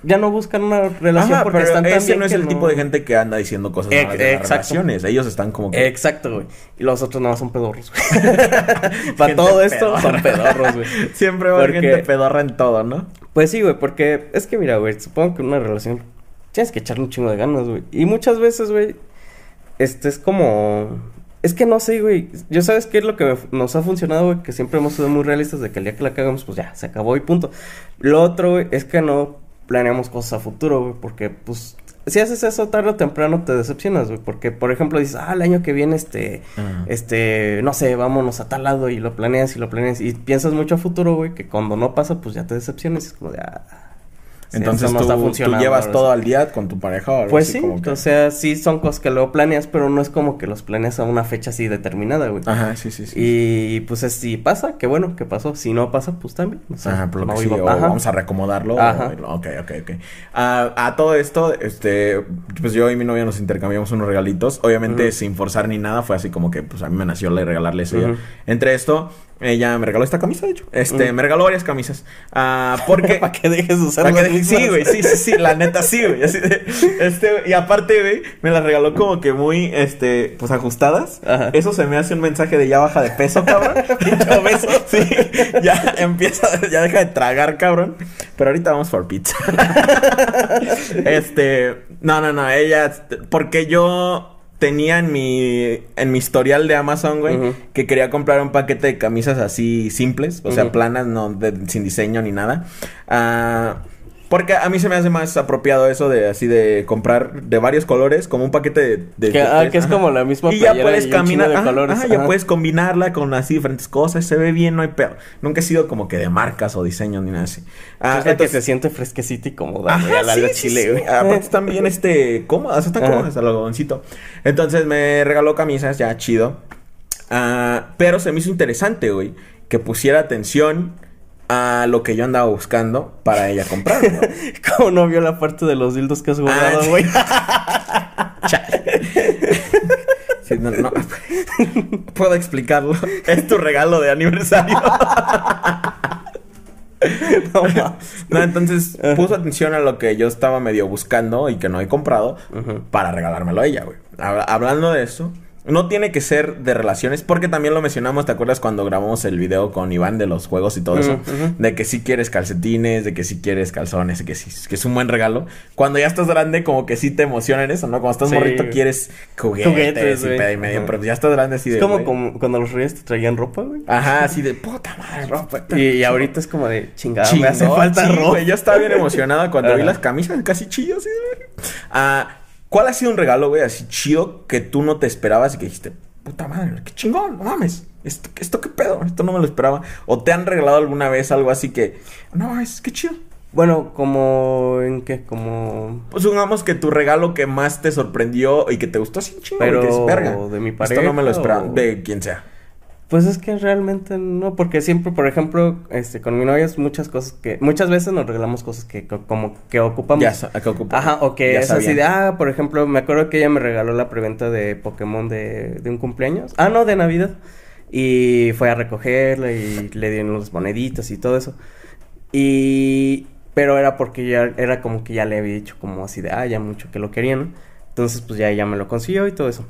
ya no buscan una relación Ajá, porque pero están tan ese bien no es que el tipo de gente que anda diciendo cosas Ex- malas de las relaciones. Ellos están como que... Exacto, güey. Y los otros nada más son pedorros, güey. (laughs) Para todo esto pedorra. son pedorros, güey. (laughs) Siempre va a haber Porque- gente pedorra en todo, ¿no? Pues sí, güey, porque es que mira, güey, supongo que en una relación tienes que echarle un chingo de ganas, güey. Y muchas veces, güey, este es como... Es que no sé, güey. Yo sabes qué es lo que me- nos ha funcionado, güey, que siempre hemos sido muy realistas de que el día que la cagamos, pues ya, se acabó y punto. Lo otro, güey, es que no planeamos cosas a futuro, güey, porque, pues, si haces eso tarde o temprano te decepcionas, güey, porque, por ejemplo, dices, ah, el año que viene, este, este, no sé, vámonos a tal lado y lo planeas y lo planeas y piensas mucho a futuro, güey, que cuando no pasa, pues ya te decepcionas y es como de, ah, Entonces no tú, tú llevas todo al día con tu pareja o algo Pues así, sí, como que- o sea, sí son cosas que luego planeas, pero no es como que los planeas a una fecha así determinada, güey. Ajá, sí, sí, sí. Y pues es- si pasa, qué bueno que pasó. Si no pasa, pues también. o sea, Ajá, lo no que sí, o Ajá. vamos a reacomodarlo. Ajá. o- ok, ok, ok. Ah, a todo esto, este, pues yo y mi novia nos intercambiamos unos regalitos. Obviamente Ujú. sin forzar ni nada, fue así como que pues a mí me nació le regalarle eso. Ujú. Entre esto, ella me regaló esta camisa, de hecho. Este, Ujú. me regaló varias camisas. Ah, porque... (laughs) Para que dejes de usar Para que sí, güey, sí, sí, sí, la neta sí, güey. Así de, (laughs) este, y aparte, güey, me las regaló como que muy, este, pues ajustadas. Ajá. Eso se me hace un mensaje de ya baja de peso, cabrón. (laughs) Pinche obeso. Sí, ya empieza, ya deja de tragar, cabrón. Pero ahorita vamos por pizza. este, no, no, no, ella, porque yo tenía en mi, en mi historial de Amazon, güey, que quería comprar un paquete de camisas así simples, o sea, planas, no, de- sin diseño ni nada. Ah, porque a mí se me hace más apropiado eso de así de comprar de varios colores, como un paquete de... de- Que, de ah, que es ajá. como la misma Y ya puedes y caminar, de ajá, colores, ajá, ya puedes combinarla con así diferentes cosas, se ve bien, no hay pedo. Nunca he sido como que de marcas o diseños ni nada así. Ah, es la que se siente fresquecita y cómoda, Ajá, la sí, de sí, chile, sí. güey. Aparte están bien, este, cómodas, están cómodas, el algodoncito. Entonces me regaló camisas, ya chido. Ah, pero se me hizo interesante, güey, que pusiera atención a lo que yo andaba buscando para ella comprar, ¿no? (laughs) Como no vio la parte de los dildos que has guardado, Ah, güey. (laughs) (laughs) Sí, no, no. Puedo explicarlo. Es tu regalo de aniversario. no. No, entonces puso atención a lo que yo estaba medio buscando y que no he comprado para regalármelo a ella, güey. Hab- Hablando de eso, no tiene que ser de relaciones, porque también lo mencionamos, ¿te acuerdas cuando grabamos el video con Iván de los juegos y todo eso? De que si quieres calcetines, de que si quieres calzones, de que sí, que es un buen regalo. Cuando ya estás grande, como que sí te emociona en eso, ¿no? Cuando estás Sí. morrito quieres juguetes, Juguetes, y pedo y medio, pero ya estás grande así de... Es como, cuando los reyes te traían ropa, güey. Ajá, así de puta madre, ropa. Y, y ahorita es como de chingada, me hace falta sí, ropa. Yo estaba bien (laughs) emocionada cuando vi las camisas, casi de... Ah, ¿Cuál ha sido un regalo, güey, así chido que tú no te esperabas y que dijiste, puta madre, qué chingón, no mames, esto, esto qué pedo, esto no me lo esperaba? ¿O te han regalado alguna vez algo así que, no mames, qué chido? Bueno, como en qué, como Pues supongamos que tu regalo que más te sorprendió y que te gustó así güey, Pero que dices, verga, de mi Esto no me lo pareja esperaba, o- de quien sea. Pues es que realmente no, porque siempre, por ejemplo, este, con mi novia es muchas cosas que, muchas veces nos regalamos cosas que co- como que ocupamos. Ya, sa- acá ocupa. Ajá, o que Ya es así de, ah, por ejemplo, me acuerdo que ella me regaló la preventa de Pokémon de, de un cumpleaños. Ah, no, de Navidad. Y fue a recogerla y le dieron las moneditas y todo eso. Y, pero era porque ya, era como que ya le había dicho como así de, ah, ya mucho que lo querían, ¿no? Entonces, pues ya ella me lo consiguió y todo eso.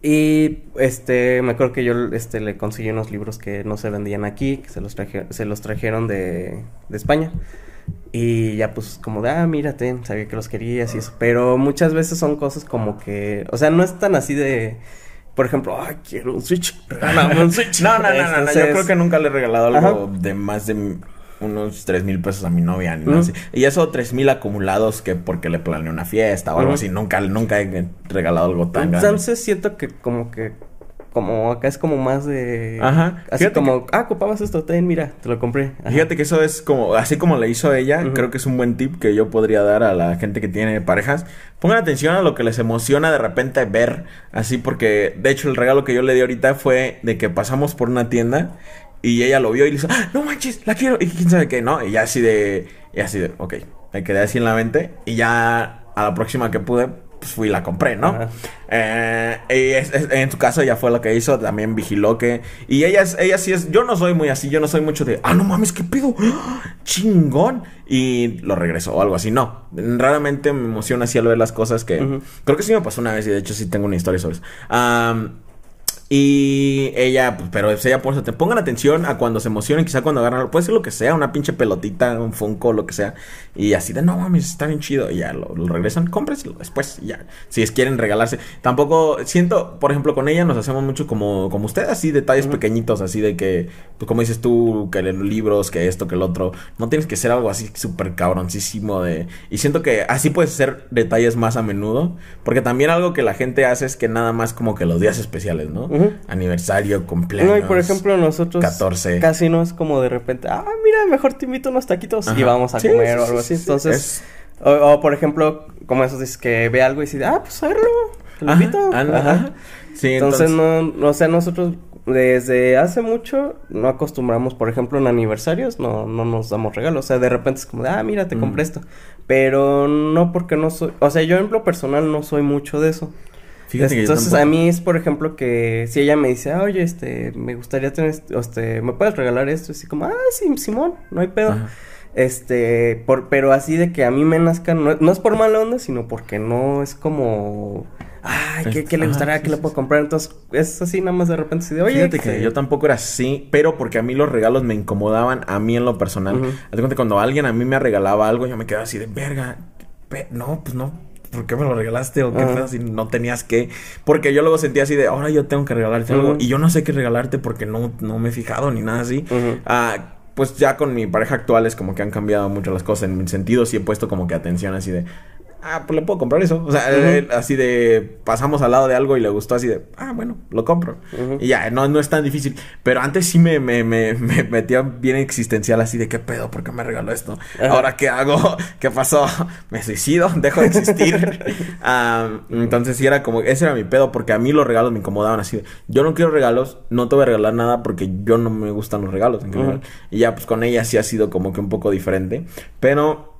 Y este, me acuerdo que yo este, le conseguí unos libros que no se vendían aquí, que se los, traje- se los trajeron de, de España. Y ya pues como de, ah, mírate, sabía que los querías y eso. Pero muchas veces son cosas como que, o sea, no es tan así de, por ejemplo, ah, quiero un Switch, regálame un Switch. No, no, no, no, no, Yo Entonces, creo que nunca le he regalado algo Ajá. de más de unos tres mil pesos a mi novia. nada Ujú. así. Y eso tres mil acumulados que porque le planeé una fiesta o algo así. Nunca, nunca he regalado algo tan grande. Entonces siento que como que, como acá es como más de, Ajá. así Fíjate como, ah, ocupabas esto, ten, mira, te lo compré. Ajá. Fíjate que eso es como, así como le hizo ella, creo que es un buen tip que yo podría dar a la gente que tiene parejas. Pongan atención a lo que les emociona de repente ver, así porque, de hecho, el regalo que yo le di ahorita fue de que pasamos por una tienda y ella lo vio y le hizo, ¡Ah, no manches, la quiero, y quién sabe qué, ¿no? Y ya así de, y así de, ok, me quedé así en la mente y ya a la próxima que pude, pues fui y la compré, ¿no? Eh, y es- es- en su caso ella fue lo que hizo, también vigiló que... Y ella, es, ella sí es... Yo no soy muy así, yo no soy mucho de... Ah, no mames, ¿qué pedo? ¡Ah! Chingón. Y lo regresó o algo así. No, raramente me emociona así al ver las cosas que... Creo que sí me pasó una vez y de hecho sí tengo una historia sobre eso. Am, y ella, pues, pero pues, ella por eso te pongan atención a cuando se emocionen, quizá cuando agarran, puede ser lo que sea, una pinche pelotita, un funko, lo que sea, y así de no mames, está bien chido, y ya lo, lo regresan, cómprenselo después, y ya, si es quieren regalarse. Tampoco, siento, por ejemplo, con ella nos hacemos mucho como, como usted, así detalles Ujú. pequeñitos, así de que, pues como dices tú, que los libros, que esto, que el otro, no tienes que ser algo así súper cabroncísimo de, y siento que así puedes hacer detalles más a menudo, porque también algo que la gente hace es que nada más como que los días especiales, ¿no? Aniversario, cumpleaños. No, y por ejemplo, nosotros 14. casi no es como de repente, ah, mira, mejor te invito a unos taquitos Ajá. y vamos a Sí, comer sí, o algo sí, así. sí, Entonces, es- o, o, por ejemplo, como eso dices que ve algo y dice, ah, pues te lo Ajá, invito. anda, Ajá. ajá. Sí, Entonces, entonces, no, no, o sea, nosotros desde hace mucho no acostumbramos, por ejemplo, en aniversarios, no, no nos damos regalos. O sea, de repente es como de, ah, mira, te Mm. compré esto. Pero no porque no soy, o sea, yo en lo personal no soy mucho de eso. Fíjate que yo Entonces a mí es, por ejemplo, que si ella me dice, ah, oye, este, me gustaría tener, este, este, ¿me puedes regalar esto? Así como, ah, sí, Simón, no hay pedo. Ajá. Este, por, pero así de que a mí me nazca, no, no es por mala onda, sino porque no es como, ay, ¿qué, qué le Ajá, gustaría sí, que le sí, puedo comprar? Entonces, es así nada más de repente, así de, oye, Fíjate que este, yo tampoco era así, pero porque a mí los regalos me incomodaban a mí en lo personal. Haz de cuenta cuando alguien a mí me regalaba algo, yo me quedaba así de verga. no, pues no. ¿Por qué me lo regalaste? O qué pedo si no tenías que. Porque yo luego sentía así de ahora yo tengo que regalarte algo. Y yo no sé qué regalarte porque no, no me he fijado ni nada así. Ah, pues ya con mi pareja actual es como que han cambiado mucho las cosas. En mi sentido sí he puesto como que atención así de... Ah, pues le puedo comprar eso. O sea, él, así de... Pasamos al lado de algo y le gustó así de... Ah, bueno, lo compro. Y ya, no, no es tan difícil. Pero antes sí me, me, me, me metía bien existencial así de... ¿Qué pedo? ¿Por qué me regaló esto? ¿Ahora qué hago? (laughs) ¿Qué pasó? ¿Me suicido? (laughs) ¿Dejo de existir? (laughs) Entonces sí era como... Ese era mi pedo porque a mí los regalos me incomodaban así de... Yo no quiero regalos, no te voy a regalar nada porque yo no me gustan los regalos en general. Y ya pues con ella sí ha sido como que un poco diferente. Pero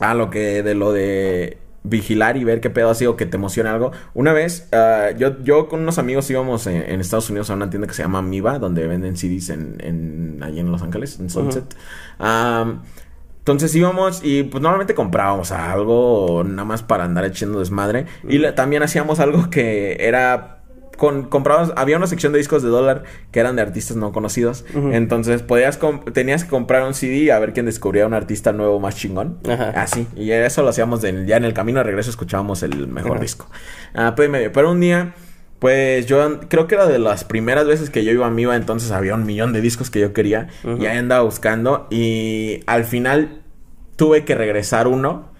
a lo que de lo de vigilar y ver qué pedo así o que te emociona algo. Una vez, ah, yo, yo con unos amigos íbamos en, en Estados Unidos a una tienda que se llama Miva, donde venden CDs en, en, allí en Los Ángeles, en Sunset. Entonces íbamos y pues normalmente comprábamos algo nada más para andar echando desmadre. Y le- también hacíamos algo que era con, comprabas, había una sección de discos de dólar que eran de artistas no conocidos. Entonces podías tenías que comprar un CD a ver quién descubría un artista nuevo más chingón. Ajá. Así. Y eso lo hacíamos ya en el camino de regreso escuchábamos el mejor disco. Ah, pues medio. Pero un día pues yo creo que era de las primeras veces que yo iba a Miva, entonces había un millón de discos que yo quería y ahí andaba buscando y al final tuve que regresar uno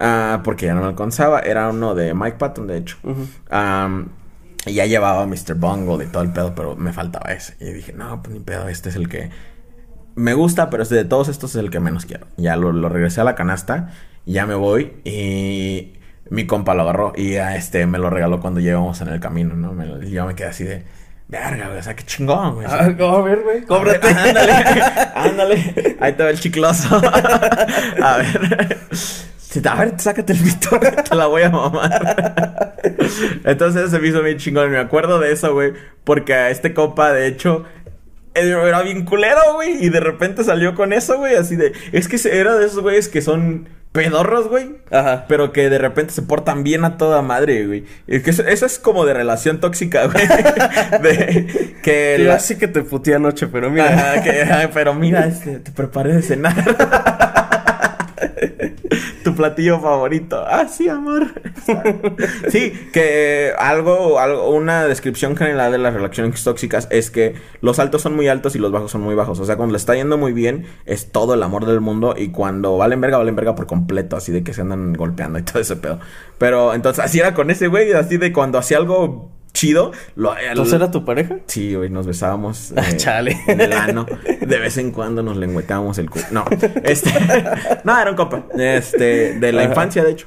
uh, porque ya no me alcanzaba, era uno de Mike Patton de hecho. Y ya llevaba Mr. Bongo de todo el pedo, pero me faltaba ese. Y dije, no, pues ni pedo, este es el que me gusta, pero este de todos estos es el que menos quiero. Ya lo, lo regresé a la canasta, y ya me voy y mi compa lo agarró y a este me lo regaló cuando llegamos en el camino, ¿no? Me, yo me quedé así de, verga, güey, o sea, qué chingón, güey. Ah, a ver, güey, cóbrate. (laughs) ándale, (laughs) ándale. Ahí te va el chicloso. (laughs) a ver. A ver, sácate el pito, te la voy a mamar. Entonces se me hizo bien chingón. Me acuerdo de eso, güey. Porque a este compa, de hecho, era bien culero, güey. Y de repente salió con eso, güey. Así de. Es que era de esos güeyes que son pedorros, güey. Ajá. Pero que de repente se portan bien a toda madre, güey. Es que eso, es como de relación tóxica, güey. (laughs) de que la... así que te puteé anoche, pero mira. que, pero mira, este, te preparé de cenar. (laughs) tu platillo favorito. Ah, sí, amor. (laughs) sí, que algo, algo, una descripción general de las relaciones tóxicas es que los altos son muy altos y los bajos son muy bajos. O sea, cuando le está yendo muy bien, es todo el amor del mundo. Y cuando valen verga, valen verga por completo. Así de que se andan golpeando y todo ese pedo. Pero entonces, así era con ese güey. Así de cuando hacía algo chido. Lo, ¿Entonces era tu pareja? Sí, güey, nos besábamos. Ah, eh, chale. En el ano. De vez en cuando nos lengüetábamos el culo. No, este. (laughs) no, era un compa. Este, de la infancia, de hecho.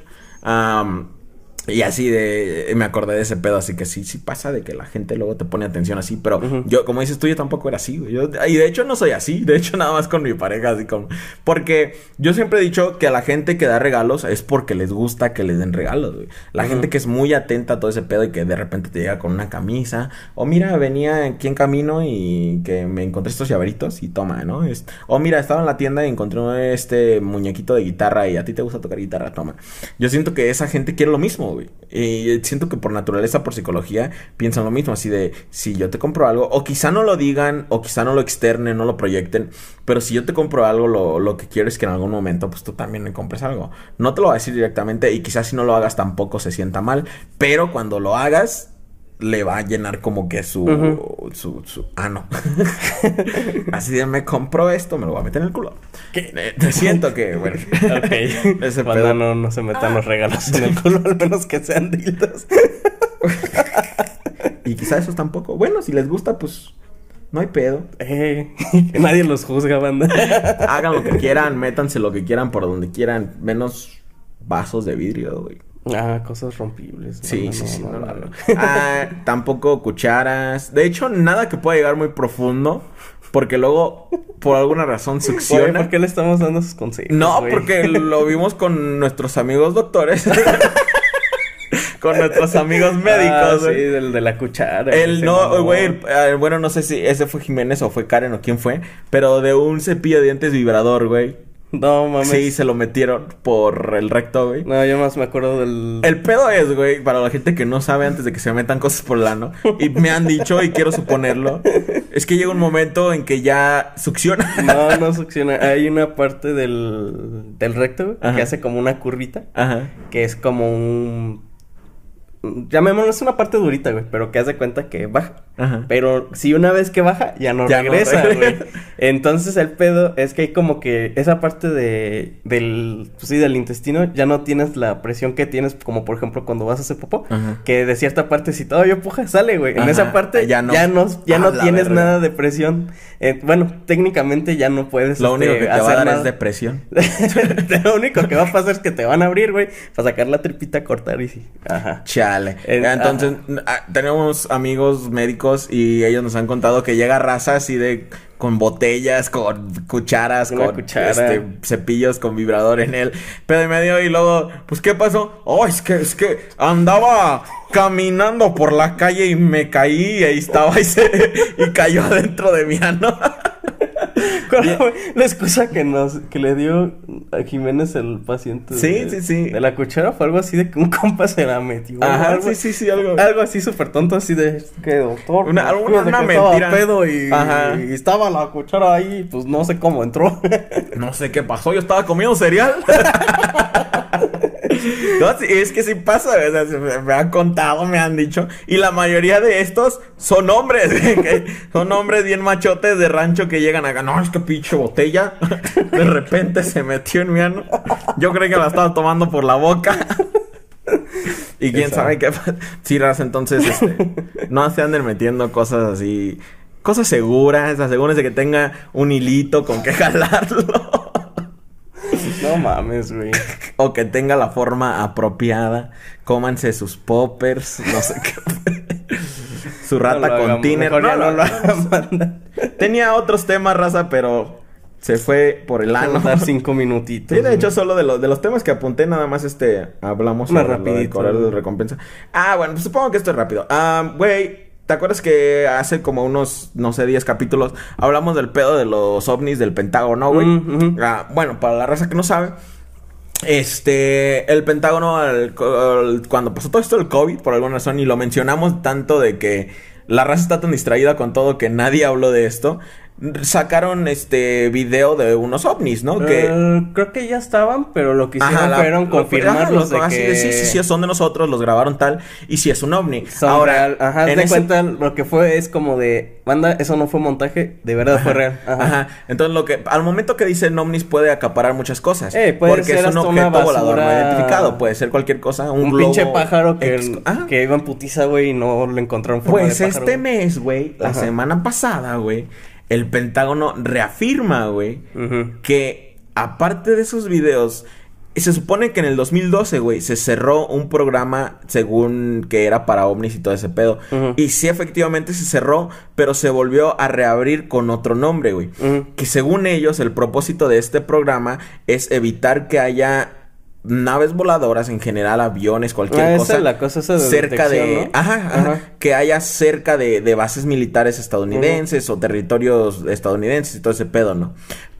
Y así de, me acordé de ese pedo, así que sí, sí pasa de que la gente luego te pone atención así, pero yo, como dices tú, yo tampoco era así, güey. y de hecho no soy así, de hecho nada más con mi pareja, así como, porque yo siempre he dicho que a la gente que da regalos es porque les gusta que les den regalos, güey. La gente que es muy atenta a todo ese pedo y que de repente te llega con una camisa, o mira, venía aquí en camino y que me encontré estos llaveritos y toma, ¿no? o mira, estaba en la tienda y encontré este muñequito de guitarra y a ti te gusta tocar guitarra, toma. Yo siento que esa gente quiere lo mismo, y siento que por naturaleza, por psicología, piensan lo mismo. Así de, si yo te compro algo, o quizá no lo digan, o quizá no lo externen, no lo proyecten. Pero si yo te compro algo, lo, lo que quiero es que en algún momento, pues tú también me compres algo. No te lo voy a decir directamente, y quizás si no lo hagas tampoco se sienta mal. Pero cuando lo hagas, le va a llenar como que su, su, su, ah no (laughs) así de me compro esto me lo voy a meter en el culo ¿Qué? Eh, siento que (laughs) bueno ok (laughs) ese pedo. no, no se metan los regalos en el culo al menos que sean dildos y quizá esos tampoco bueno si les gusta pues no hay pedo. Eh, nadie los juzga, banda. Hagan lo que quieran, métanse lo que quieran por donde quieran, menos vasos de vidrio, güey. Ah, cosas rompibles. Sí, sí, sí. (laughs) ah, tampoco cucharas. De hecho, nada que pueda llegar muy profundo. Porque luego, por alguna razón, succiona. ¿Por qué le estamos dando sus consejos? No, porque (laughs) lo vimos con nuestros amigos doctores. (laughs) con nuestros amigos ah, médicos. sí, del de la cuchara. El no, güey, ah, bueno, no sé si ese fue Jiménez o fue Karen o quién fue, pero de un cepillo de dientes vibrador, güey. (laughs) No mames. Sí, se lo metieron por el recto, güey. No, yo más me acuerdo del. El pedo es, güey, para la gente que no sabe antes de que se metan cosas por el ano. Y me han dicho, y quiero suponerlo, es que llega un momento en que ya succiona. No, no succiona. Hay una parte del, del recto que hace como una curvita. Ajá. Que es como un llamémoslo, es una parte durita, güey, pero que haz de cuenta que baja. Ajá. Pero si una vez que baja, ya no regresa, güey. (laughs) Entonces el pedo es que hay como que esa parte de, del, pues sí, del intestino, ya no tienes la presión que tienes, como por ejemplo cuando vas a hacer popó, que de cierta parte si todavía puja, sale, güey. En esa parte ya no, ya no, ya no tienes nada de presión. Eh, bueno, técnicamente ya no puedes. Lo único este, que te va a dar es depresión. (laughs) Lo único que va a pasar es que te van a abrir, güey, para sacar la tripita, cortar y sí. Ajá. Entonces, ah, tenemos amigos médicos y ellos nos han contado que llega raza así de con botellas, con cucharas, con este, cepillos con vibrador en él, pedo y medio y luego, pues ¿qué pasó? Oh, es que es que andaba caminando por la calle y me caí y ahí estaba y se y cayó (laughs) adentro de mí, la excusa que nos, que le dio a Jiménez el paciente. Sí, de, sí, sí. De la cuchara fue algo así de que un (laughs) compa se la metió. Ajá, algo, sí, sí, sí, algo. Algo así súper tonto, así de que doctor. Una- una que estaba mentira. pedo y, Ajá. y estaba la cuchara ahí, pues no sé cómo entró. No sé qué pasó, yo estaba comiendo cereal. (laughs) no, es que sí pasa, o sea, se me, han contado, me han dicho. Y la mayoría de estos son hombres, (laughs) que son hombres bien machotes de rancho que llegan acá. No, es que pinche botella (laughs) de repente se metió en mi ano. Yo creí que la estaba tomando por la boca. (laughs) Y quién sabe qué pasa. Sí, raza, entonces, este, no se anden metiendo cosas así. Cosas seguras, asegúrense que tenga un hilito con que jalarlo. Mames, güey. O que tenga la forma apropiada. Cómanse sus poppers, no sé qué. Su rata No lo con tiner. No, no, lo hagan. Tenía otros temas, raza, pero se fue por el ano. Dar cinco minutitos. Sí, de hecho, solo de, los de los temas que apunté, nada más este hablamos Una sobre lo rapidito. de recompensa. Ah, bueno, pues supongo que esto es rápido. Ah, güey, ¿te acuerdas que hace como unos, no sé, 10 capítulos hablamos del pedo de los ovnis del Pentágono, güey? Mm. Ah, bueno, para la raza que no sabe. Este, el Pentágono, cuando pasó todo esto del COVID, por alguna razón, y lo mencionamos tanto de que la raza está tan distraída con todo que nadie habló de esto, sacaron este video de unos ovnis, ¿no? Que, Eh, creo que ya estaban, pero lo que hicieron Ajá, fueron lo- confirmarlos de que... sí, sí, sí, son de nosotros, los grabaron tal, y si es un ovni. Son Ahora, real. Ajá, en de ese- cuenta lo que fue es como de, banda, eso no fue montaje, de verdad fue real. Ajá. Ajá. Entonces, lo que al momento que dicen ovnis puede acaparar muchas cosas. Eh, puede porque ser es un objeto volador no basura- identificado. Puede ser cualquier cosa. Un, Un, globo pinche pájaro que, ex- que iba en putiza, güey, y no lo encontraron en forma Pues de pájaro, este güey. mes, güey, la semana pasada, güey, el Pentágono reafirma, güey, que aparte de esos videos, se supone que en el 2012, güey, se cerró un programa según que era para ovnis y todo ese pedo. Y sí, efectivamente se cerró, pero se volvió a reabrir con otro nombre, güey. Que según ellos, el propósito de este programa es evitar que haya naves voladoras, en general aviones, cualquier Ah, esa cosa. es la cosa esa de cerca de... Ajá, ajá, Ajá. que haya cerca de, de bases militares estadounidenses o territorios estadounidenses y todo ese pedo, ¿no?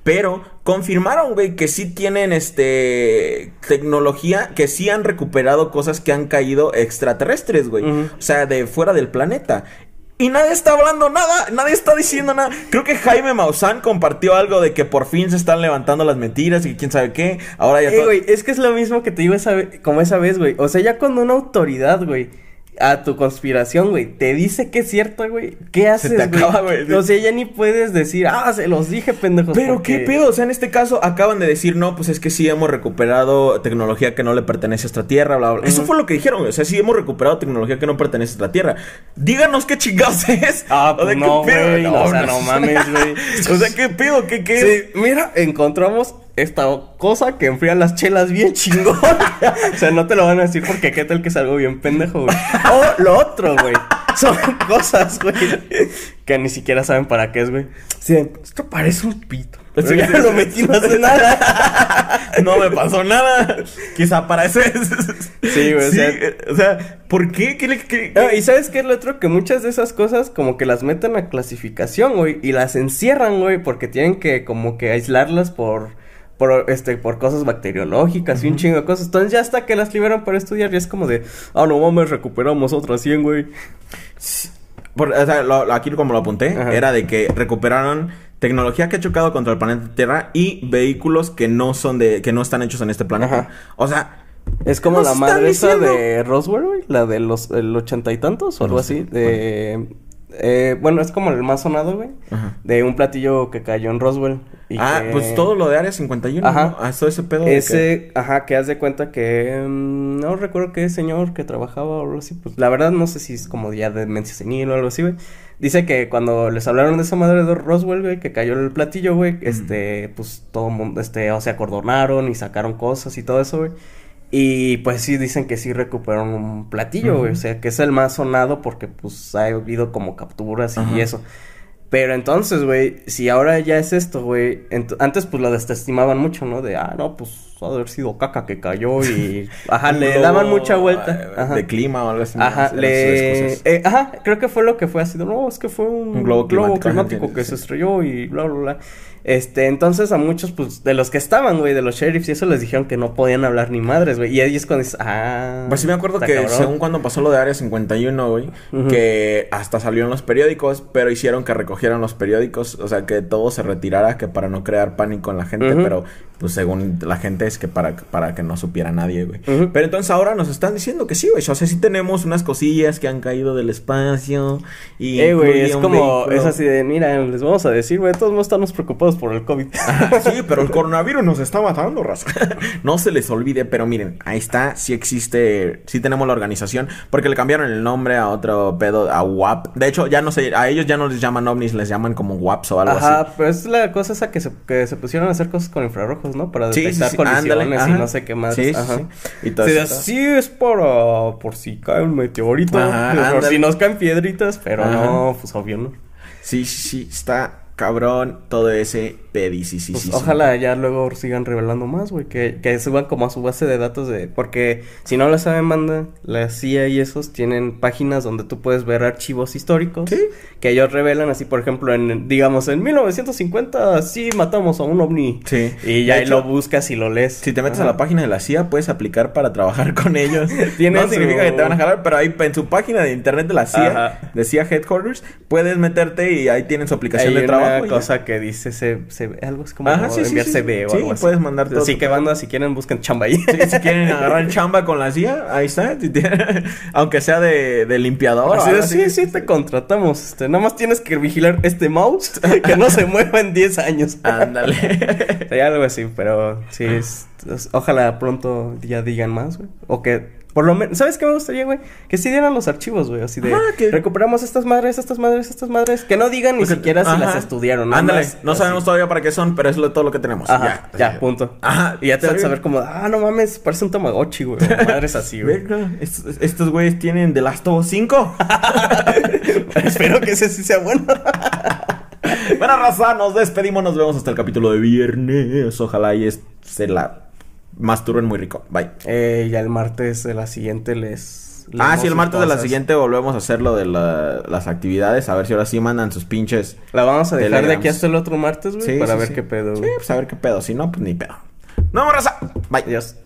Pero confirmaron, güey, que sí tienen este tecnología, que sí han recuperado cosas que han caído extraterrestres, güey. O sea, de fuera del planeta. Y nadie está hablando nada, nadie está diciendo nada. Creo que Jaime Maussan compartió algo de que por fin se están levantando las mentiras y quién sabe qué. Ahora ya Eh, todo- güey, es que es lo mismo que te digo esa como esa vez, güey. O sea, ya cuando una autoridad, güey, a tu conspiración, güey, te dice que es cierto, güey, ¿qué haces, te güey? acaba, güey. O sea, ya ni puedes decir, ah, se los dije, pendejos. Pero porque- qué pedo, o sea, en este caso acaban de decir, no, pues es que sí hemos recuperado tecnología que no le pertenece a esta tierra, bla, bla. Eso fue lo que dijeron, güey. o sea, sí hemos recuperado tecnología que no pertenece a esta tierra. Díganos qué chingados (laughs) es. Ah, O pues ¿qué no, pedo? güey, no, o sea, no mames, güey. (laughs) o sea, qué pedo, qué qué es? Sí, mira, encontramos esta cosa que enfría las chelas bien chingón. (laughs) o sea, no te lo van a decir porque qué tal que es algo bien pendejo, güey. O lo otro, güey. Son cosas, güey, que ni siquiera saben para qué es, güey. Sí, esto parece un pito. Pero ya sí, lo sí. metí, no hace nada. (laughs) No me pasó nada. Quizá para eso es. Sí, güey, o sea- o sea, ¿por qué? ¿Qué le- qué- Ah, y sabes qué es lo otro? Que muchas de esas cosas como que las meten a clasificación, güey, y las encierran, güey, porque tienen que como que aislarlas por, por, este, por cosas bacteriológicas y un chingo de cosas. Entonces ya hasta que las liberan para estudiar ya es como de, ah, no mames, recuperamos otras 100, güey. Por- o sea, lo- aquí como lo apunté, Ajá. era de que recuperaron tecnología que ha chocado contra el planeta Tierra y vehículos que no son de, que no están hechos en este planeta. Ajá. O sea, Es como la madre esa de Roswell, güey, la de los el ochenta y tantos o algo así, de... eh, bueno, es como el más sonado, güey, Ajá. de un platillo que cayó en Roswell. y ah, que- pues todo lo de Área 51, Ajá. ¿no? Ah, todo ese pedo. que- Ese, ajá, que haz de cuenta que mm, no recuerdo qué señor que trabajaba o algo así, pues la verdad no sé si es como ya de demencia senil o algo así, güey. Dice que cuando les hablaron de esa madre de Roswell, güey, que cayó el platillo, güey, este, pues todo mundo, este, o sea, acordonaron y sacaron cosas y todo eso, güey. Y pues sí dicen que sí recuperaron un platillo, o sea, que es el más sonado porque pues ha habido como capturas y eso. Pero entonces, güey, si ahora ya es esto, güey, antes pues lo desestimaban mucho, ¿no? De, ah, no, pues ha de haber sido caca que cayó y, (laughs) ajá, le daban mucha vuelta. Ajá. De clima o algo así. Ajá, le... eh, ajá, creo que fue lo que fue así. de, No, es que fue un, Un globo climático, que- se estrelló y bla, bla, bla. Este, entonces a muchos, pues, de los que estaban, güey, de los sheriffs y eso les dijeron que no podían hablar ni madres, güey. Y ahí es cuando dices, ah. Pues sí me acuerdo que cabrón. según cuando pasó lo de Área 51, güey, Ujú. que hasta salió en los periódicos, pero hicieron que recogieran los periódicos, o sea, que todo se retirara, que para no crear pánico en la gente, pero pues según la gente es que para, para que no supiera nadie, güey. Pero entonces ahora nos están diciendo que sí, güey, o sea, sí tenemos unas cosillas que han caído del espacio y... Eh, güey, es como, vehículo. es así de, mira, les vamos a decir, güey, todos no estamos preocupados por el COVID. Ajá, sí, pero el (laughs) coronavirus nos está matando, raza. (laughs) no se les olvide, pero miren, ahí está, sí existe, sí tenemos la organización, porque le cambiaron el nombre a otro pedo, a WAP. De hecho, ya no sé, a ellos ya no les llaman ovnis, les llaman como WAPs o algo Ajá, así. pero es la cosa esa que se, que se pusieron a hacer cosas con infrarrojos, ¿no? Para Sí, sí, detectar sí, colisiones ándale, y no sé qué más. Sí, sí, ajá. sí. Y todo Sí, eso. sí es para por si cae un meteorito, Ajá, por ándale. si nos caen piedritas, pero Ajá. no, pues obvio no. Sí, sí, sí, está cabrón todo ese Pues sí. ojalá ya luego sigan revelando más, güey, que, que suban como a su base de datos de... Porque si no lo saben, banda, la CIA y esos tienen páginas donde tú puedes ver archivos históricos. Sí. Que ellos revelan así, por ejemplo, en, digamos, en 1950 sí matamos a un ovni. Sí. Y ya hecho, lo buscas y lo lees. Si te metes Ajá. a la página de la CIA, puedes aplicar para trabajar con ellos. (laughs) Tiene no su- significa que te van a jalar, pero ahí en su página de internet de la CIA, Ajá. de CIA Headquarters, puedes meterte y ahí tienen su aplicación de trabajo. Una y ya. cosa que dice se, se- algo es como Ajá, sí, enviar sí. CV o algo así. puedes mandar todo Así que banda, si quieren busquen chamba ahí. Si quieren agarrar chamba con la CIA, ahí está. (laughs) Aunque sea de, de limpiador. Así sí, sí, te contratamos. Este, nada más tienes que vigilar este mouse (laughs) que no se mueva en 10 años. Ándale. (laughs) Sería algo así, pero sí, es- es- ojalá pronto ya digan más, güey. O que, por lo menos, ¿sabes qué me gustaría, güey? Que sí dieran los archivos, güey. Así de, que- recuperamos estas madres, estas madres, estas madres. Que no digan ni siquiera si las estudiaron. Ándale, más no así. sabemos todavía para qué son, pero es lo- todo lo que tenemos. Ajá, ya, ya. punto. Ajá, Y ya te vas a saber como, ah, no mames, parece un Tamagotchi, güey. (laughs) Madres así, güey. Estos, estos güeyes tienen The Last of Us 5. (laughs) Espero que ese sí sea bueno. (laughs) Bueno, raza, nos despedimos. Nos vemos hasta el capítulo de viernes. Ojalá y es- se la masturben muy rico. Bye. Eh, ya el martes de la siguiente les... Ah, sí, el martes de la siguiente volvemos a hacer lo de la- las actividades. A ver si ahora sí mandan sus pinches. La vamos a dejar de aquí hasta el otro martes, güey, Sí, para sí, ver sí. qué pedo, Sí, pues a ver qué pedo. Si no, pues ni pedo. No, raza. Bye. Adiós.